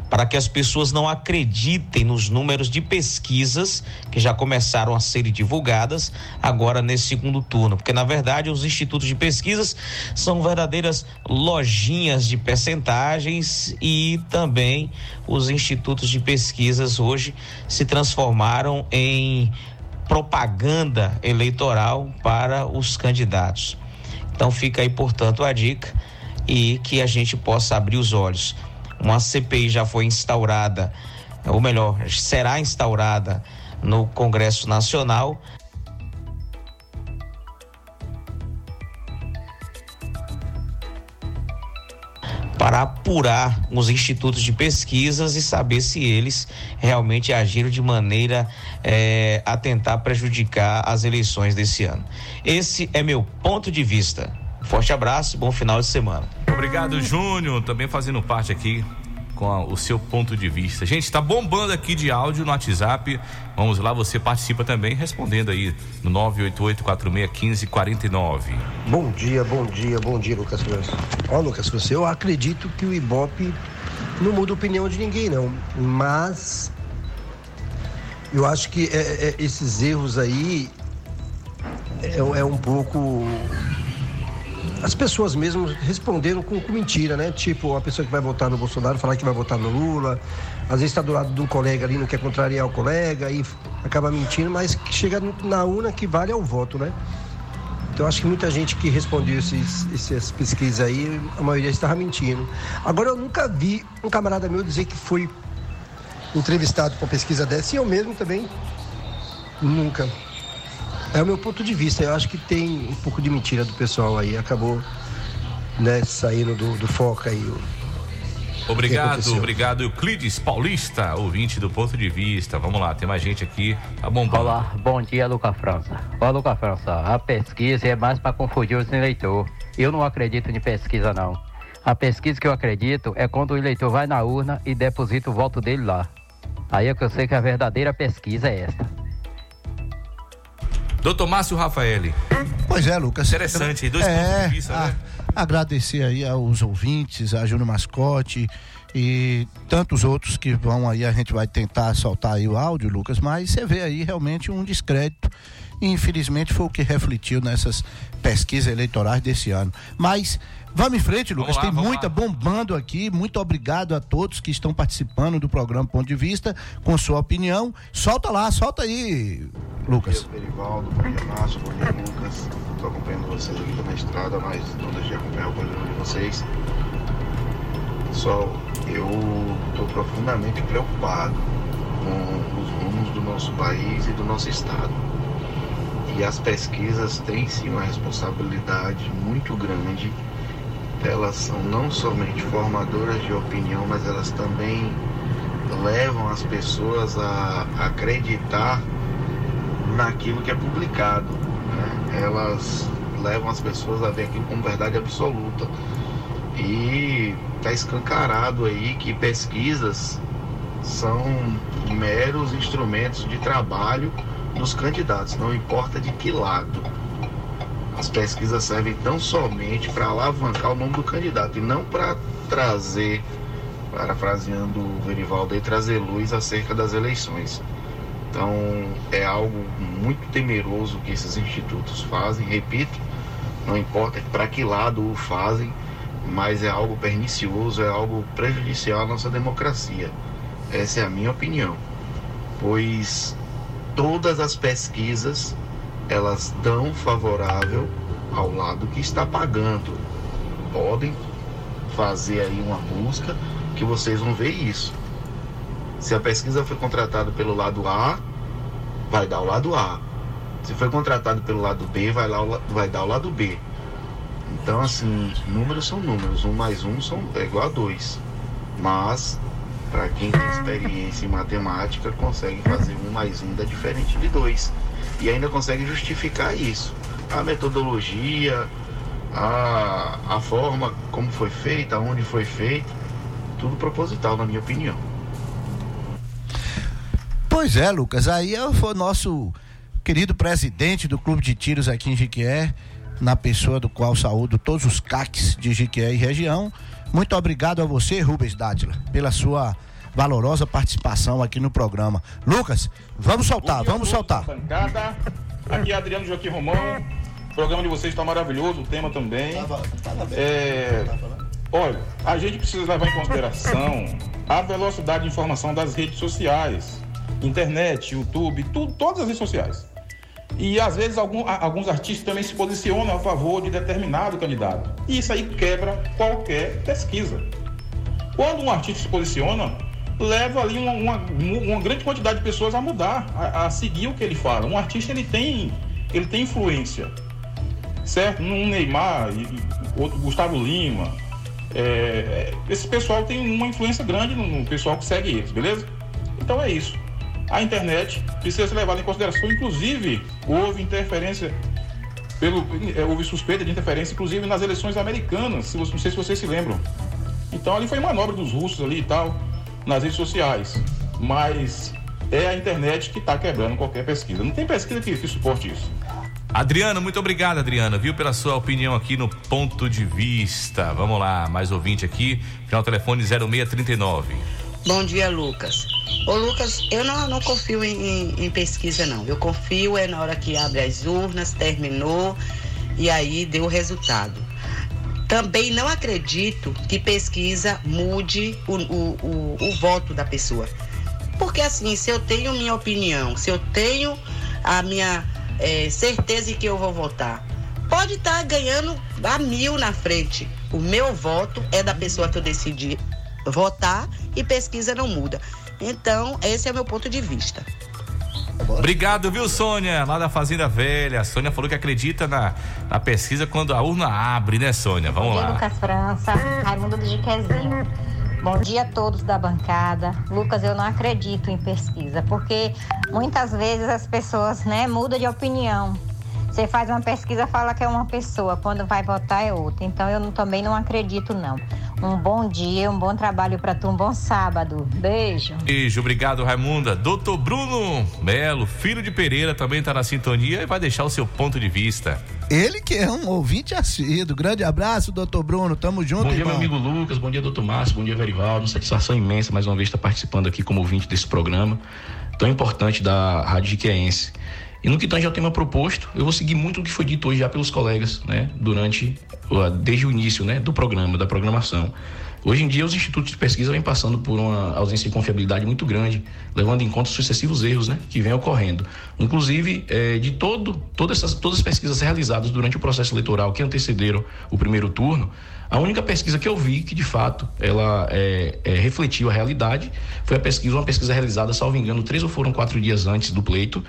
para que as pessoas não acreditem nos números de pesquisas que já começaram a serem divulgadas agora nesse segundo turno, porque na verdade os institutos de pesquisas são verdadeiras lojinhas de percentagens e também os institutos de pesquisas hoje se transformaram em propaganda eleitoral para os candidatos. Então fica aí, portanto, a dica e que a gente possa abrir os olhos. Uma CPI já foi instaurada, ou melhor, será instaurada no Congresso Nacional. Para apurar os institutos de pesquisas e saber se eles realmente agiram de maneira eh, a tentar prejudicar as eleições desse ano. Esse é meu ponto de vista. Forte abraço, bom final de semana. Obrigado, Júnior, também fazendo parte aqui com a- o seu ponto de vista. Gente, está bombando aqui de áudio no WhatsApp. Vamos lá, você participa também respondendo aí no 988-461549. Bom dia, bom dia, bom dia, Lucas França. Ó, Lucas França, eu acredito que o Ibope não muda a opinião de ninguém, não. Mas eu acho que é, é, esses erros aí é, é um pouco. As pessoas mesmo responderam com, com mentira, né? Tipo, a pessoa que vai votar no Bolsonaro falar que vai votar no Lula. Às vezes está do lado de um colega ali, não quer contrariar o colega, aí acaba mentindo, mas chega na urna que vale é o voto, né? Então acho que muita gente que respondeu esses, essas pesquisas aí, a maioria estava mentindo. Agora eu nunca vi um camarada meu dizer que foi entrevistado uma pesquisa dessa e eu mesmo também nunca. É o meu ponto de vista. Eu acho que tem um pouco de mentira do pessoal aí. Acabou né, saindo do, do foco aí. o- Obrigado, obrigado, Euclides Paulista, ouvinte do ponto de vista. Vamos lá, tem mais gente aqui. Tá bombando. Olá, bom dia, Luca França. Ó, Luca França, a pesquisa é mais para confundir os eleitores. Eu não acredito em pesquisa, não. A pesquisa que eu acredito é quando o eleitor vai na urna e deposita o voto dele lá. Aí é que eu sei que a verdadeira pesquisa é esta. Doutor Márcio Rafaeli. Pois é, Lucas. Interessante, dois é, pontos de vista, a- né? Agradecer aí aos ouvintes, a Júnior Mascote e tantos outros que vão aí, a gente vai tentar soltar aí o áudio, Lucas, mas você vê aí realmente um descrédito. E infelizmente foi o que refletiu nessas pesquisas eleitorais desse ano. Mas vamos em frente, Lucas. lá, Tem muita lá. bombando aqui. Muito obrigado a todos que estão participando do programa Ponto de Vista, com sua opinião. Solta lá, solta aí, Lucas. Bom dia, Perivaldo. Bom dia, Márcio. Bom dia, Lucas. Estou acompanhando vocês aqui na estrada, mas não deixei de acompanhar o programa de vocês. Pessoal, eu estou profundamente preocupado com os rumos do nosso país e do nosso estado. E as pesquisas têm sim uma responsabilidade muito grande. Elas são não somente formadoras de opinião, mas elas também levam as pessoas a acreditar naquilo que é publicado. né? Elas levam as pessoas a ver aquilo como verdade absoluta. E está escancarado aí que pesquisas são meros instrumentos de trabalho dos candidatos, não importa de que lado. As pesquisas servem tão somente para alavancar o nome do candidato e não para trazer, parafraseando o Verivaldo, trazer luz acerca das eleições. Então é algo muito temeroso que esses institutos fazem, repito, não importa para que lado o fazem, mas é algo pernicioso, é algo prejudicial à nossa democracia. Essa é a minha opinião. Pois todas as pesquisas elas dão favorável ao lado que está pagando. Podem fazer aí uma busca que vocês vão ver isso. Se a pesquisa foi contratada pelo lado A, vai dar o lado A. Se foi contratado pelo lado B, vai, lá, vai dar o lado B. Então, assim, números são números. Um mais um são, é igual a dois. Mas, para quem tem experiência em matemática, consegue fazer um mais um dá diferente de dois. E ainda consegue justificar isso. A metodologia, a, a forma como foi feita, onde foi feito, tudo proposital, na minha opinião. Pois é, Lucas. Aí é- foi o nosso querido presidente do Clube de Tiros aqui em Jiquié, na pessoa do qual saúdo todos os CACs de Jiquié e região. Muito obrigado a você, Rubens Dátila, pela sua valorosa participação aqui no programa. Lucas, vamos soltar, vamos soltar. Bancada. Aqui é Adriano Joaquim Romão. O programa de vocês está maravilhoso, o tema também. É, olha, a gente precisa levar em consideração a velocidade de informação das redes sociais, internet, YouTube, tudo, todas as redes sociais. E às vezes algum, alguns artistas também se posicionam a favor de determinado candidato. E isso aí quebra qualquer pesquisa. Quando um artista se posiciona, leva ali uma, uma, uma grande quantidade de pessoas a mudar, a, a seguir o que ele fala. Um artista ele tem, ele tem influência, certo? Um Neymar, outro Gustavo Lima. é, é, esse pessoal tem uma influência grande no, no pessoal que segue eles, beleza? Então é isso. A internet precisa ser levada em consideração. Inclusive, houve interferência pelo, é, houve suspeita de interferência, inclusive nas eleições americanas. Se não sei se vocês se lembram. Então ali foi manobra dos russos ali e tal, nas redes sociais. Mas é a internet que está quebrando qualquer pesquisa. Não tem pesquisa que, que suporte isso. Adriana, muito obrigado, Adriana, viu, pela sua opinião aqui no Ponto de Vista. Vamos lá, mais ouvinte aqui, final telefone 0639. Bom dia, Lucas. Ô, Lucas, eu não, não confio em, em- em pesquisa, não. Eu confio é na hora que abre as urnas, terminou e aí deu o resultado. Também não acredito que pesquisa mude o, o, o, o voto da pessoa. Porque assim, se eu tenho minha opinião, se eu tenho a minha eh, certeza de que eu vou votar, pode estar ganhando a mil na frente. O meu voto é da pessoa que eu decidi votar e pesquisa não muda. Então, esse é meu ponto de vista. Obrigado, viu, Sônia, lá da Fazenda Velha. A Sônia falou que acredita na, na pesquisa quando a urna abre, né, Sônia? Vamos Bom dia, lá. Lucas França, Raimundo do Jiquezinho. Bom dia a todos da bancada. Lucas, eu não acredito em pesquisa, porque muitas vezes as pessoas, né, mudam de opinião. Você faz uma pesquisa, fala que é uma pessoa, quando vai votar é outra. Então eu não- também não acredito, não. Um bom dia, um bom trabalho para tu, um bom sábado. Beijo. Beijo, obrigado, Raimunda. Doutor Bruno Melo, filho de Pereira, também tá na sintonia e vai deixar o seu ponto de vista. Ele que é um ouvinte assíduo. Grande abraço, doutor Bruno. Tamo junto, Bom dia, irmão. meu amigo Lucas. Bom dia, doutor Márcio. Bom dia, Verivaldo. Satisfação imensa mais uma vez estar participando aqui como ouvinte desse programa tão importante da Rádio Jiqueense. E no que tange ao tema proposto, eu vou seguir muito o que foi dito hoje já pelos colegas, né, durante, desde o início, né, do programa, da programação. Hoje em dia, os institutos de pesquisa vêm passando por uma ausência de confiabilidade muito grande, levando em conta os sucessivos erros né, que vêm ocorrendo. Inclusive, eh, de todo, todas, essas, todas as pesquisas realizadas durante o processo eleitoral que antecederam o primeiro turno, a única pesquisa que eu vi que, de fato, ela eh, eh, refletiu a realidade foi a pesquisa, uma pesquisa realizada, salvo engano, três ou foram quatro dias antes do pleito,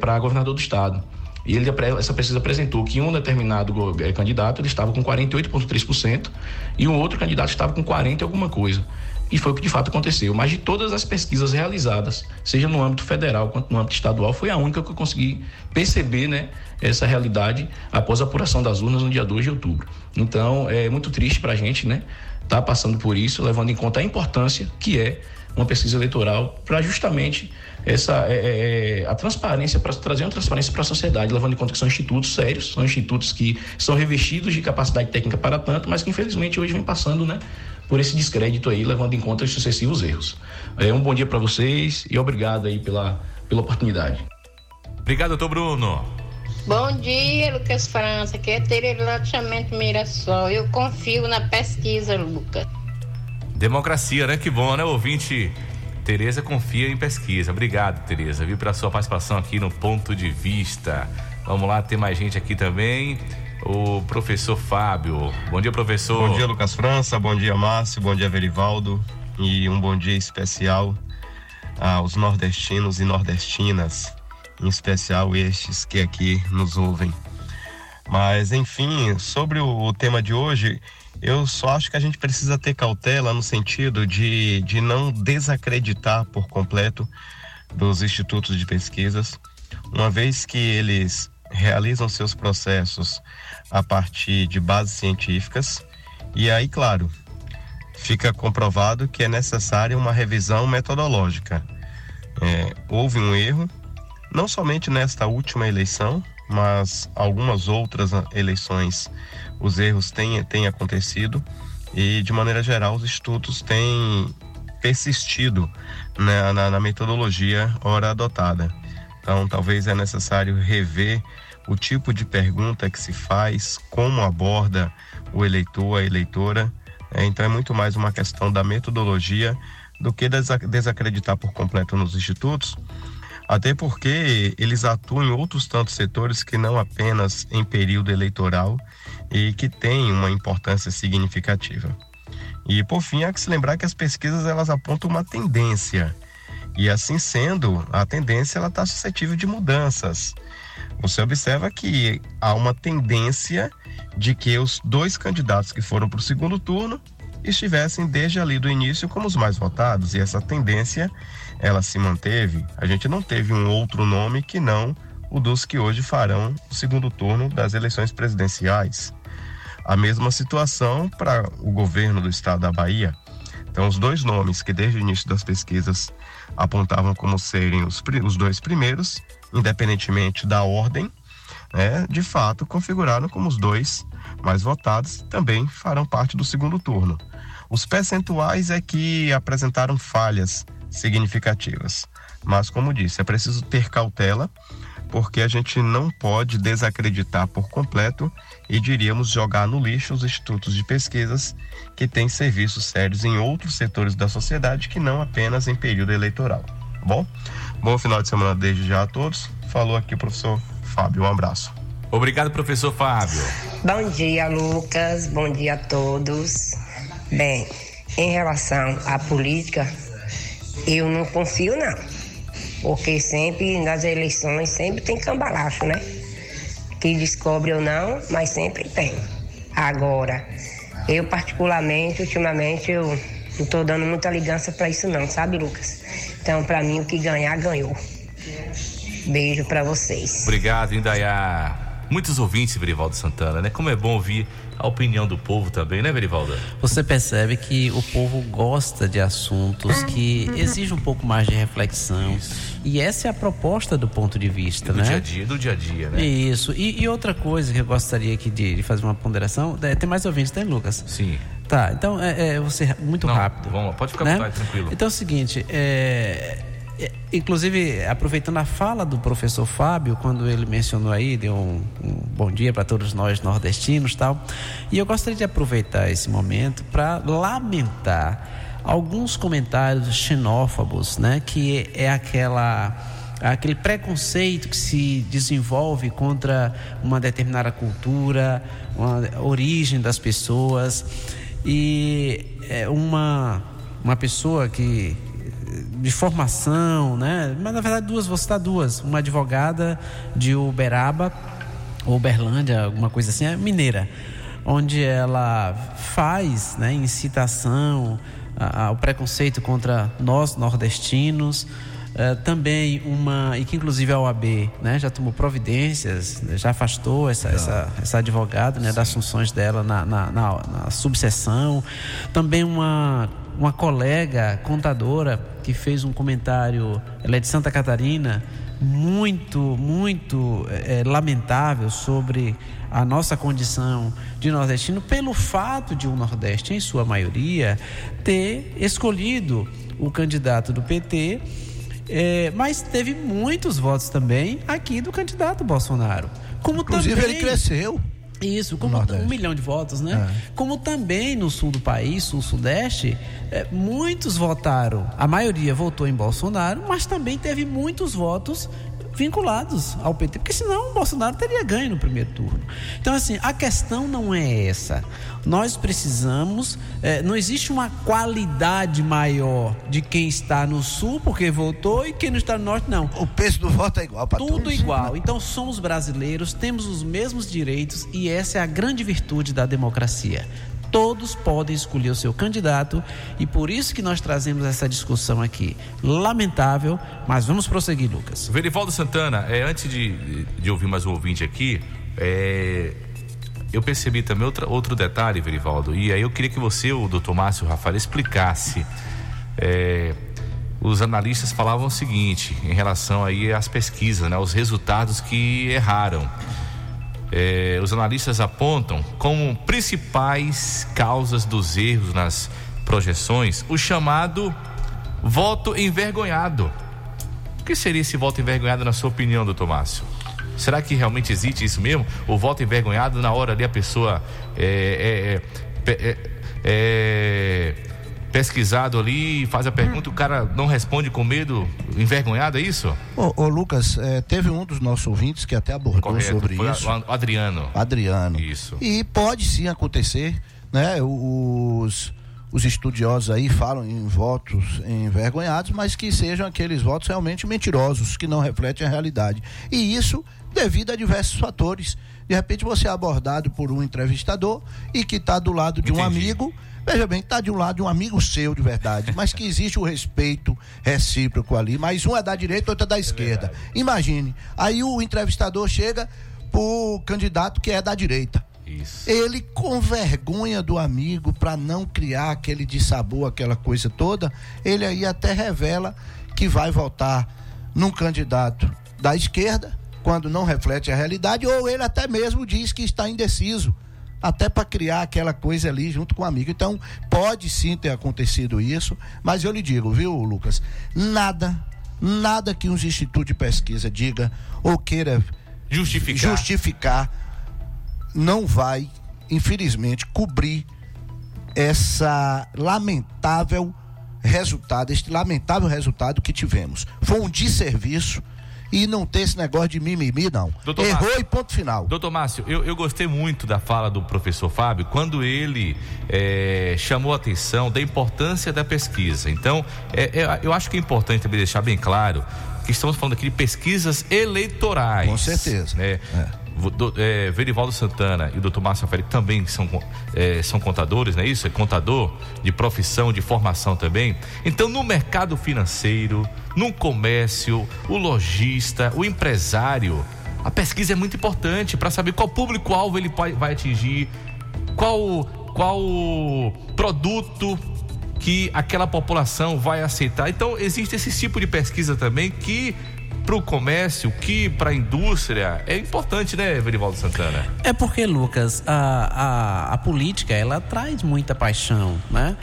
para governador do estado. E ele, essa pesquisa apresentou que um determinado eh, candidato ele estava com 48,3% e um outro candidato estava com 40 e alguma coisa. E foi o que de fato aconteceu. Mas de todas as pesquisas realizadas, seja no âmbito federal quanto no âmbito estadual, foi a única que eu consegui perceber né, essa realidade após a apuração das urnas no dia 2 de outubro. Então, é muito triste para a gente, né? Tá passando por isso, levando em conta a importância que é uma pesquisa eleitoral para justamente essa é, é, é, a transparência para trazer uma transparência para a sociedade, levando em conta que são institutos sérios, são institutos que são revestidos de capacidade técnica para tanto, mas que infelizmente hoje vem passando, né, por esse descrédito aí, levando em conta os sucessivos erros. É um bom dia para vocês e obrigado aí pela pela oportunidade. Obrigado, doutor Bruno. Bom dia, Lucas França. Aqui é Tereza Loteamento Mirassol. Eu confio na pesquisa, Lucas. Democracia, né? Que bom, né, ouvinte? Tereza confia em pesquisa. Obrigado, Tereza, viu, pela sua participação aqui no Ponto de Vista. Vamos lá, tem mais gente aqui também. O professor Fábio. Bom dia, professor. Bom dia, Lucas França. Bom dia, Márcio. Bom dia, Verivaldo. E um bom dia especial aos nordestinos e nordestinas, em especial estes que aqui nos ouvem. Mas, enfim, sobre o, o tema de hoje, eu só acho que a gente precisa ter cautela no sentido de, de não desacreditar por completo dos institutos de pesquisas, uma vez que eles realizam seus processos a partir de bases científicas, e aí, claro, fica comprovado que é necessária uma revisão metodológica. É, houve um erro, não somente nesta última eleição, mas algumas outras ah, eleições os erros têm, têm acontecido e, de maneira geral, os institutos têm persistido na, na, na metodologia ora adotada. Então, talvez é necessário rever o tipo de pergunta que se faz, como aborda o eleitor, a eleitora. É, então, é muito mais uma questão da metodologia do que desa- desacreditar por completo nos institutos. Até porque eles atuam em outros tantos setores que não apenas em período eleitoral e que têm uma importância significativa. E por fim, há que se lembrar que as pesquisas elas apontam uma tendência. E assim sendo, a tendência ela está suscetível de mudanças. Você observa que há uma tendência de que os dois candidatos que foram para o segundo turno estivessem desde ali do início como os mais votados e essa tendência ela se manteve. A gente não teve um outro nome que não o dos que hoje farão o segundo turno das eleições presidenciais. A mesma situação para o governo do estado da Bahia. Então, os dois nomes que desde o início das pesquisas apontavam como serem os, os dois primeiros, independentemente da ordem, né, de fato configuraram como os dois mais votados também farão parte do segundo turno. Os percentuais é que apresentaram falhas significativas. Mas, como disse, é preciso ter cautela, porque a gente não pode desacreditar por completo e diríamos jogar no lixo os institutos de pesquisas que têm serviços sérios em outros setores da sociedade que não apenas em período eleitoral. Tá bom? Bom final de semana desde já a todos. Falou aqui o professor Fábio. Um abraço. Obrigado, professor Fábio. Bom dia, Lucas. Bom dia a todos. Bem, em relação à política, eu não confio não. Porque sempre nas eleições sempre tem cambalacho, né? Que descobre ou não, mas sempre tem. Agora, eu particularmente, ultimamente, eu não tô dando muita ligança para isso não, sabe, Lucas? Então, para mim, o que ganhar, ganhou. Beijo para vocês. Obrigado, Indaiá. Muitos ouvintes, Verivaldo Santana, né? Como é bom ouvir a opinião do povo também, né, Verivaldo? Você percebe que o povo gosta de assuntos que exigem um pouco mais de reflexão. E essa é a proposta do ponto de vista, do né? dia a dia, do dia a dia, né? Isso. E, e outra coisa que eu gostaria aqui de, de fazer uma ponderação, é, tem mais ouvintes, tem, Lucas? Sim. Tá, então é, é você muito Não, rápido. Vamos, pode ficar né? vontade, tranquilo. Então é o seguinte, é, é, inclusive aproveitando a fala do professor Fábio, quando ele mencionou aí, deu um, um bom dia para todos nós nordestinos tal, e eu gostaria de aproveitar esse momento para lamentar alguns comentários xenófobos, né, que é aquela aquele preconceito que se desenvolve contra uma determinada cultura, uma origem das pessoas. E é uma uma pessoa que de formação, né? Mas na verdade duas, vou citar duas, uma advogada de Uberaba, Uberlândia, alguma coisa assim, é mineira, onde ela faz, né, incitação ao preconceito contra nós nordestinos, eh, também uma e que inclusive a OAB né, já tomou providências, já afastou essa, essa, essa advogada né, das funções dela na, na, na, na subseção. Também uma, uma colega contadora que fez um comentário, ela é de Santa Catarina, muito, muito eh, lamentável sobre a nossa condição de nordestino pelo fato de o Nordeste, em sua maioria, ter escolhido o candidato do PT, eh, mas teve muitos votos também aqui do candidato Bolsonaro. Como Inclusive, também, ele cresceu. Isso, como um milhão de votos, né? Como também no sul do país, sul-sudeste, eh, muitos votaram, a maioria votou em Bolsonaro, mas também teve muitos votos vinculados ao PT, porque senão o Bolsonaro teria ganho no primeiro turno. Então, assim, a questão não é essa. Nós precisamos, eh, não existe uma qualidade maior de quem está no sul porque votou e quem não está no norte, não. O peso do voto é igual para todos. Tudo igual. Então somos brasileiros, temos os mesmos direitos e essa é a grande virtude da democracia. Todos podem escolher o seu candidato e por isso que nós trazemos essa discussão aqui. Lamentável, mas vamos prosseguir, Lucas. Verivaldo Santana, é, antes de, de ouvir mais um ouvinte aqui, é, eu percebi também outra, outro detalhe, Verivaldo, e aí eu queria que você, o doutor Márcio Rafael, explicasse. É, os analistas falavam o seguinte em relação aí às pesquisas, né, os resultados que erraram. É, os analistas apontam como principais causas dos erros nas projeções o chamado voto envergonhado. O que seria esse voto envergonhado, na sua opinião, doutor Márcio? Será que realmente existe isso mesmo? O voto envergonhado, na hora ali a pessoa é, é, é, é, pesquisado ali, faz a pergunta, o cara não responde com medo, envergonhado, é isso? Ô, ô, Lucas, é, teve um dos nossos ouvintes que até abordou Correto, sobre isso. o Adriano. Adriano. Isso. E pode sim acontecer, né? Os, os estudiosos aí falam em votos envergonhados, mas que sejam aqueles votos realmente mentirosos, que não refletem a realidade. E isso devido a diversos fatores. De repente você é abordado por um entrevistador e que está do lado de um amigo. Veja bem, está de um lado um amigo seu de verdade, mas que existe o respeito recíproco ali, mas um é da direita, outro é da esquerda. Imagine, aí o entrevistador chega pro candidato que é da direita. Isso. Ele com vergonha do amigo para não criar aquele dissabor, aquela coisa toda, ele aí até revela que vai votar num candidato da esquerda quando não reflete a realidade, ou ele até mesmo diz que está indeciso, até para criar aquela coisa ali junto com o amigo. Então, pode sim ter acontecido isso, mas eu lhe digo, viu, Lucas, nada, nada que uns institutos de pesquisa diga ou queira Justificar. justificar não vai, infelizmente, cobrir essa lamentável resultado, este lamentável resultado que tivemos. Foi um desserviço e não ter esse negócio de mimimi, não. Doutor Errou Márcio. e ponto final. Doutor Márcio, eu, eu gostei muito da fala do professor Fábio quando ele eh, chamou a atenção da importância da pesquisa. Então, eh, eh, eu acho que é importante também deixar bem claro que estamos falando aqui de pesquisas eleitorais. Com certeza. Né? Vo- do- eh, Verivaldo Santana e o doutor Márcio Félix também são, eh, são contadores, não é isso? É contador de profissão, de formação também. Então, no mercado financeiro, no comércio, o lojista, o empresário, a pesquisa é muito importante para saber qual público-alvo ele vai atingir, qual, qual produto que aquela população vai aceitar. Então, existe esse tipo de pesquisa também que para o comércio, que para a indústria é importante, né, Verivaldo Santana? É porque, Lucas, a, a, a política ela traz muita paixão, né?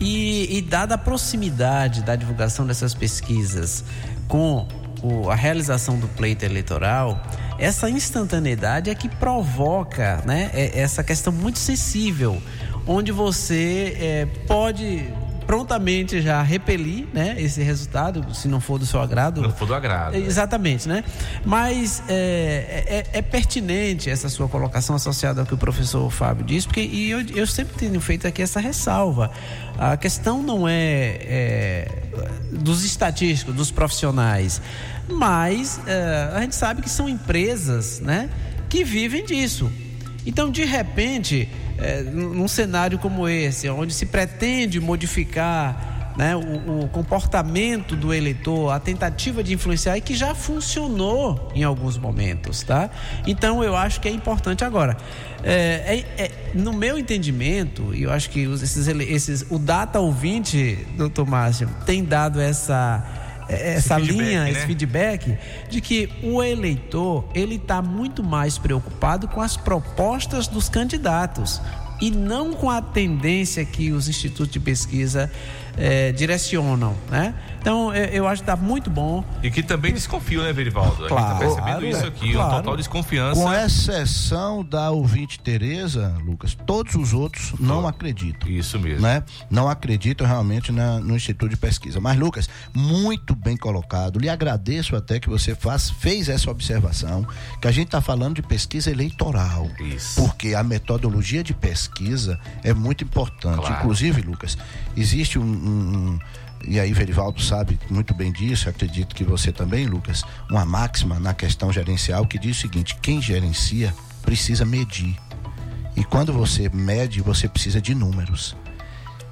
E, e dada a proximidade da divulgação dessas pesquisas com o- a realização do pleito eleitoral, essa instantaneidade é que provoca né, é- essa questão muito sensível, onde você é, pode prontamente já repelir né, esse resultado, se não for do seu agrado. Não for do agrado. É, Exatamente, né? Mas é, é- é pertinente essa sua colocação associada ao que o professor Fábio disse, porque e eu, eu sempre tenho feito aqui essa ressalva. A questão não é, é, dos estatísticos, dos profissionais, mas é, a gente sabe que são empresas, né, que vivem disso. Então, de repente, é, num cenário como esse, onde se pretende modificar né, o, o comportamento do eleitor, a tentativa de influenciar e que já funcionou em alguns momentos, tá? Então eu acho que é importante agora. é, é- é- no meu entendimento, e eu acho que esses, esses, o data ouvinte, doutor Márcio, tem dado essa essa feedback, linha, né? esse feedback de que o eleitor ele está muito mais preocupado com as propostas dos candidatos e não com a tendência que os institutos de pesquisa eh, direcionam, né? Então eh, eu acho que está muito bom. E que também desconfiam, né, Verivaldo? A Claro, gente tá percebendo claro, isso aqui, claro. uma total desconfiança. Com exceção da ouvinte Tereza, Lucas, todos os outros não acreditam. Isso mesmo. Né? Não acreditam realmente na- no Instituto de Pesquisa. Mas, Lucas, muito bem colocado. Lhe agradeço até que você faz, fez essa observação, que a gente está falando de pesquisa eleitoral. Isso. Porque a metodologia de pesquisa é muito importante. Claro. Inclusive, Lucas, existe um- um- um e aí Verivaldo sabe muito bem disso, acredito que você também, Lucas, uma máxima na questão gerencial que diz o seguinte: quem gerencia precisa medir. E quando você mede, você precisa de números.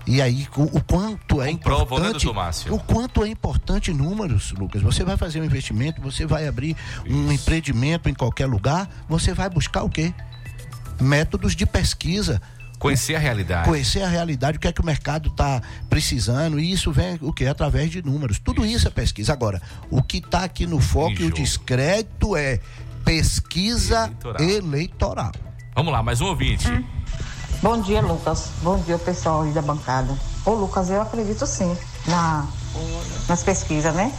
E aí, o, quanto é Comprova, né, importante. Márcio? o quanto é importante números, Lucas. Você vai fazer um investimento, você vai abrir um empreendimento em qualquer lugar, você vai buscar o quê? Métodos de pesquisa. Conhecer a realidade. Conhecer a realidade, o que é que o mercado está precisando, e isso vem o que? Através de números. Tudo isso. é pesquisa. Agora, o que está aqui no foco e o descrédito é pesquisa Eleitoral. eleitoral. Vamos lá, mais um ouvinte. Bom dia, Lucas. Bom dia, pessoal aí da bancada. Ô, Lucas, eu acredito sim na, nas pesquisas, né?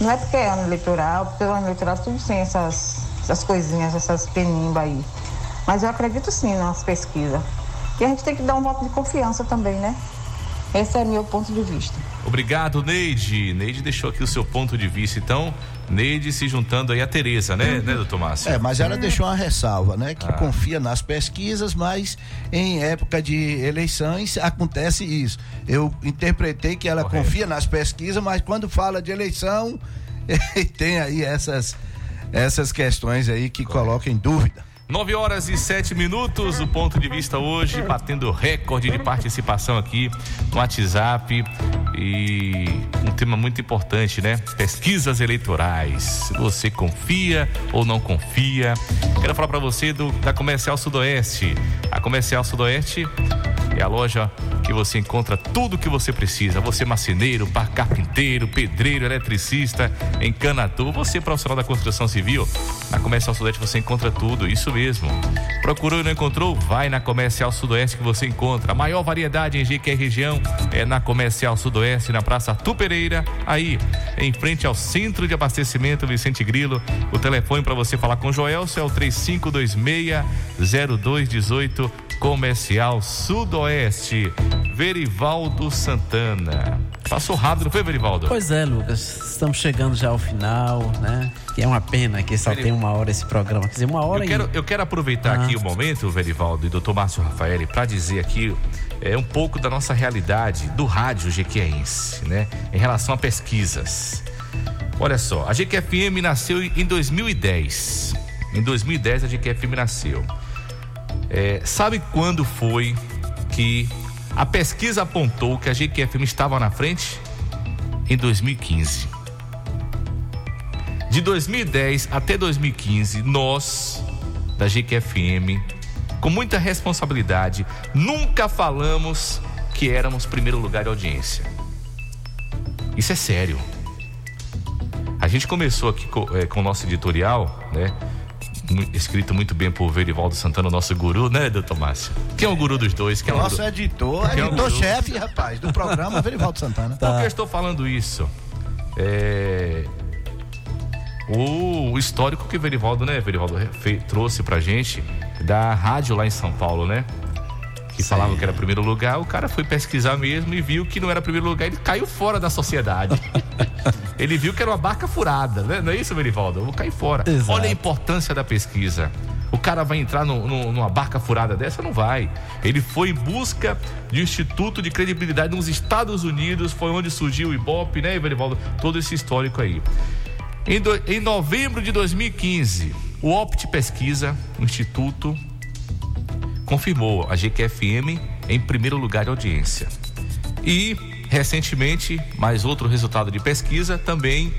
Não é porque é ano eleitoral, porque o ano eleitoral tudo tem essas, essas coisinhas, essas penimbas aí. Mas eu acredito sim nas pesquisas. E a gente tem que dar um voto de confiança também, né? Esse é meu ponto de vista. Obrigado, Neide. Neide deixou aqui o seu ponto de vista. Então, Neide se juntando aí a Tereza, né, né, doutor Márcio? É, mas ela deixou uma ressalva, né? Que ah. confia nas pesquisas, mas em época de eleições acontece isso. Eu interpretei que ela Correto. confia nas pesquisas, mas quando fala de eleição, tem aí essas, essas questões aí que Correto. colocam em dúvida. 9 horas e 7 minutos, o ponto de vista hoje, batendo recorde de participação aqui no WhatsApp. E um tema muito importante, né? Pesquisas eleitorais. Você confia ou não confia? Quero falar para você do, da Comercial Sudoeste. A Comercial Sudoeste é a loja que você encontra tudo o que você precisa. Você marceneiro, carpinteiro, pedreiro, eletricista, encanador, você profissional da construção civil. Na Comercial Sudoeste você encontra tudo, isso mesmo. Procurou e não encontrou? Vai na Comercial Sudoeste que você encontra. A maior variedade em GQ região é na Comercial Sudoeste, na Praça Arthur Pereira, aí, em frente ao Centro de Abastecimento Vicente Grilo. O telefone para você falar com o Joelso é o 3526 0218 Comercial Sudoeste, Verivaldo Santana. Passou rápido, não foi, Verivaldo? Pois é, Lucas. Estamos chegando já ao final, né? E é uma pena que só tem uma hora esse programa. Quer dizer, uma hora eu quero, eu quero aproveitar ah. aqui o momento, Verivaldo e doutor Márcio Rafael, para dizer aqui é, um pouco da nossa realidade do rádio jequiense, né? Em relação a pesquisas. Olha só, a GQFM nasceu em 2010. Em 2010 a GQFM nasceu. É, sabe quando foi que a pesquisa apontou que a GQFM estava na frente? Em 2015. De 2010 até 2015, nós, da GQFM, com muita responsabilidade, nunca falamos que éramos primeiro lugar de audiência. Isso é sério. A gente começou aqui com, é, com o nosso editorial, né? Escrito muito bem por Verivaldo Santana, nosso guru, né, doutor Márcio? Quem é o guru dos dois? Quem é Nosso é editor, Quem editor-chefe, é rapaz, do programa Verivaldo Santana. Tá. Por que eu estou falando isso? É... O histórico que Verivaldo, né, Verivaldo, trouxe pra gente da rádio lá em São Paulo, né? Que Sim. falavam que era primeiro lugar, o cara foi pesquisar mesmo e viu que não era primeiro lugar, ele caiu fora da sociedade. ele viu que era uma barca furada, né? Não é isso, Merivaldo? Eu vou cair fora. Exato. Olha a importância da pesquisa. O cara vai entrar no, no, numa barca furada dessa? Não vai. Ele foi em busca de um instituto de credibilidade nos Estados Unidos, foi onde surgiu o Ibope, né, Verivaldo? Todo esse histórico aí. Em, do, em novembro de 2015, o Opt Pesquisa, um instituto confirmou a GQFM em primeiro lugar de audiência. E, recentemente, mais outro resultado de pesquisa, também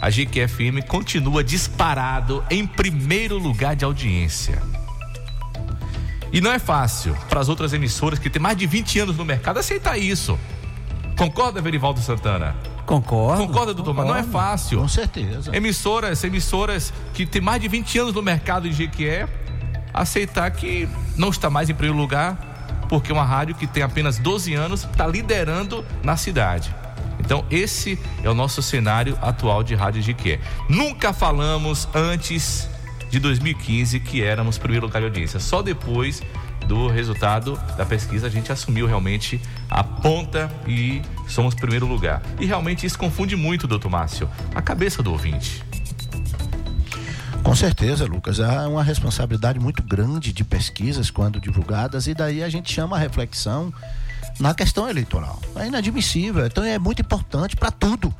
a GQFM continua disparado em primeiro lugar de audiência. E não é fácil para as outras emissoras que têm mais de 20 anos no mercado aceitar isso. Concorda, Verivaldo Santana? Concordo. Concorda, doutor? Mas não é fácil. Com certeza. Emissoras, emissoras que têm mais de 20 anos no mercado de GQE aceitar que não está mais em primeiro lugar, porque uma rádio que tem apenas 12 anos está liderando na cidade. Então, esse é o nosso cenário atual de rádio de que Nunca falamos antes de 2015 que éramos primeiro lugar de audiência. Só depois do resultado da pesquisa a gente assumiu realmente a ponta e somos primeiro lugar. E realmente isso confunde muito, doutor Márcio, a cabeça do ouvinte. Com certeza, Lucas. Há uma responsabilidade muito grande de pesquisas quando divulgadas, e daí a gente chama a reflexão na questão eleitoral. É inadmissível, então é muito importante para tudo.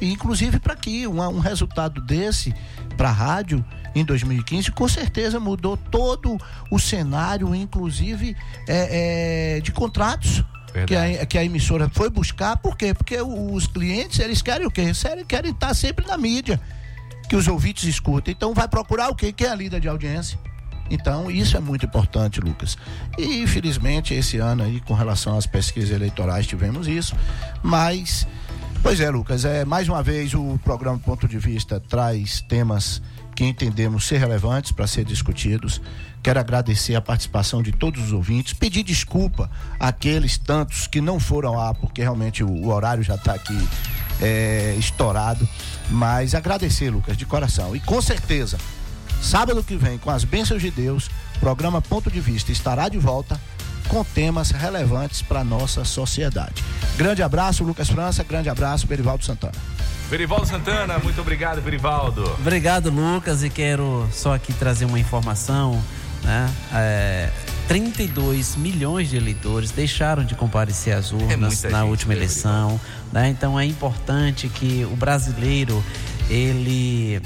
E inclusive para aqui, um, um resultado desse para a rádio em 2015, com certeza mudou todo o cenário, inclusive é, é, de contratos. Que a, que a, emissora foi buscar, por quê? Porque os clientes, eles querem o quê? Eles querem estar sempre na mídia que os ouvintes escutem. Então vai procurar o quê? Que é a líder de audiência. Então, isso é muito importante, Lucas. E infelizmente, esse ano aí, com relação às pesquisas eleitorais, tivemos isso. Mas, pois é, Lucas, é mais uma vez o programa Ponto de Vista traz temas que entendemos ser relevantes para ser discutidos. Quero agradecer a participação de todos os ouvintes, pedir desculpa àqueles tantos que não foram lá, porque realmente o, o horário já está aqui é, estourado. Mas agradecer, Lucas, de coração. E com certeza, sábado que vem, com as bênçãos de Deus, programa Ponto de Vista estará de volta com temas relevantes para nossa sociedade. Grande abraço, Lucas França, grande abraço, Berivaldo Santana. Verivaldo Santana, muito obrigado, Verivaldo. Obrigado, Lucas, e quero só aqui trazer uma informação, né? É, 32 milhões de eleitores deixaram de comparecer às urnas na gente, última né, eleição, né? Então é importante que o brasileiro ele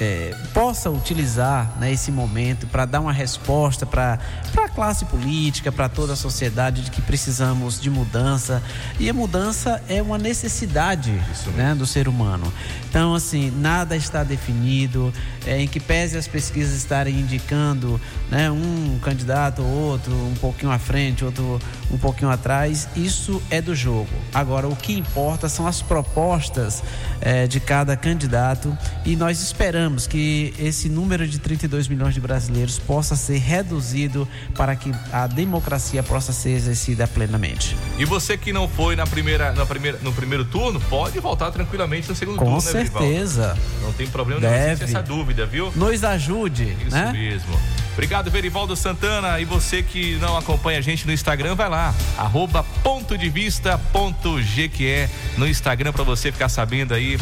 é, possa utilizar né, esse momento para dar uma resposta para a classe política, para toda a sociedade de que precisamos de mudança e a mudança é uma necessidade né, do ser humano. Então, assim, nada está definido, é, em que pese as pesquisas estarem indicando né, um candidato ou outro um pouquinho à frente, outro um pouquinho atrás, isso é do jogo. Agora, o que importa são as propostas é, de cada candidato e nós esperamos que esse número de 32 milhões de brasileiros possa ser reduzido para que a democracia possa ser exercida plenamente. E você que não foi na primeira, na primeira, no primeiro turno, pode voltar tranquilamente no segundo Com turno, né, Verivaldo? certeza. Não tem problema nenhum Deve. essa dúvida, viu? Nos ajude, Isso né? mesmo. Obrigado, Verivaldo Santana. E você que não acompanha a gente no Instagram, vai lá, arroba ponto de vista ponto GQE no Instagram para você ficar sabendo aí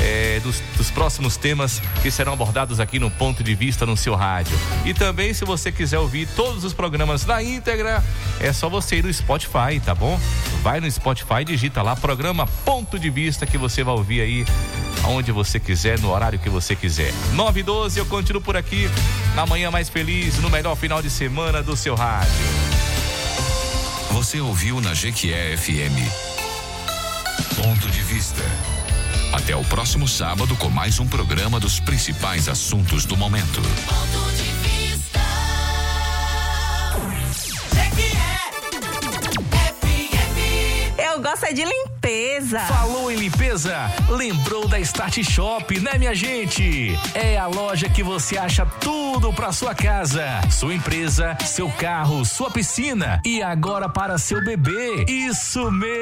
é, dos, dos próximos temas que serão abordados aqui no Ponto de Vista no seu rádio. E também, se você quiser ouvir todos os programas na íntegra, é só você ir no Spotify, tá bom? Vai no Spotify, digita lá programa Ponto de Vista que você vai ouvir aí aonde você quiser, no horário que você quiser. 9 e 12, eu continuo por aqui na manhã mais feliz, no melhor final de semana do seu rádio. Você ouviu na Jequié FM. Ponto de vista. Até o próximo sábado com mais um programa dos principais assuntos do momento. É de limpeza. Falou em limpeza? Lembrou da Start Shop, né, minha gente? É a loja que você acha tudo para sua casa, sua empresa, seu carro, sua piscina e agora para seu bebê. Isso mesmo.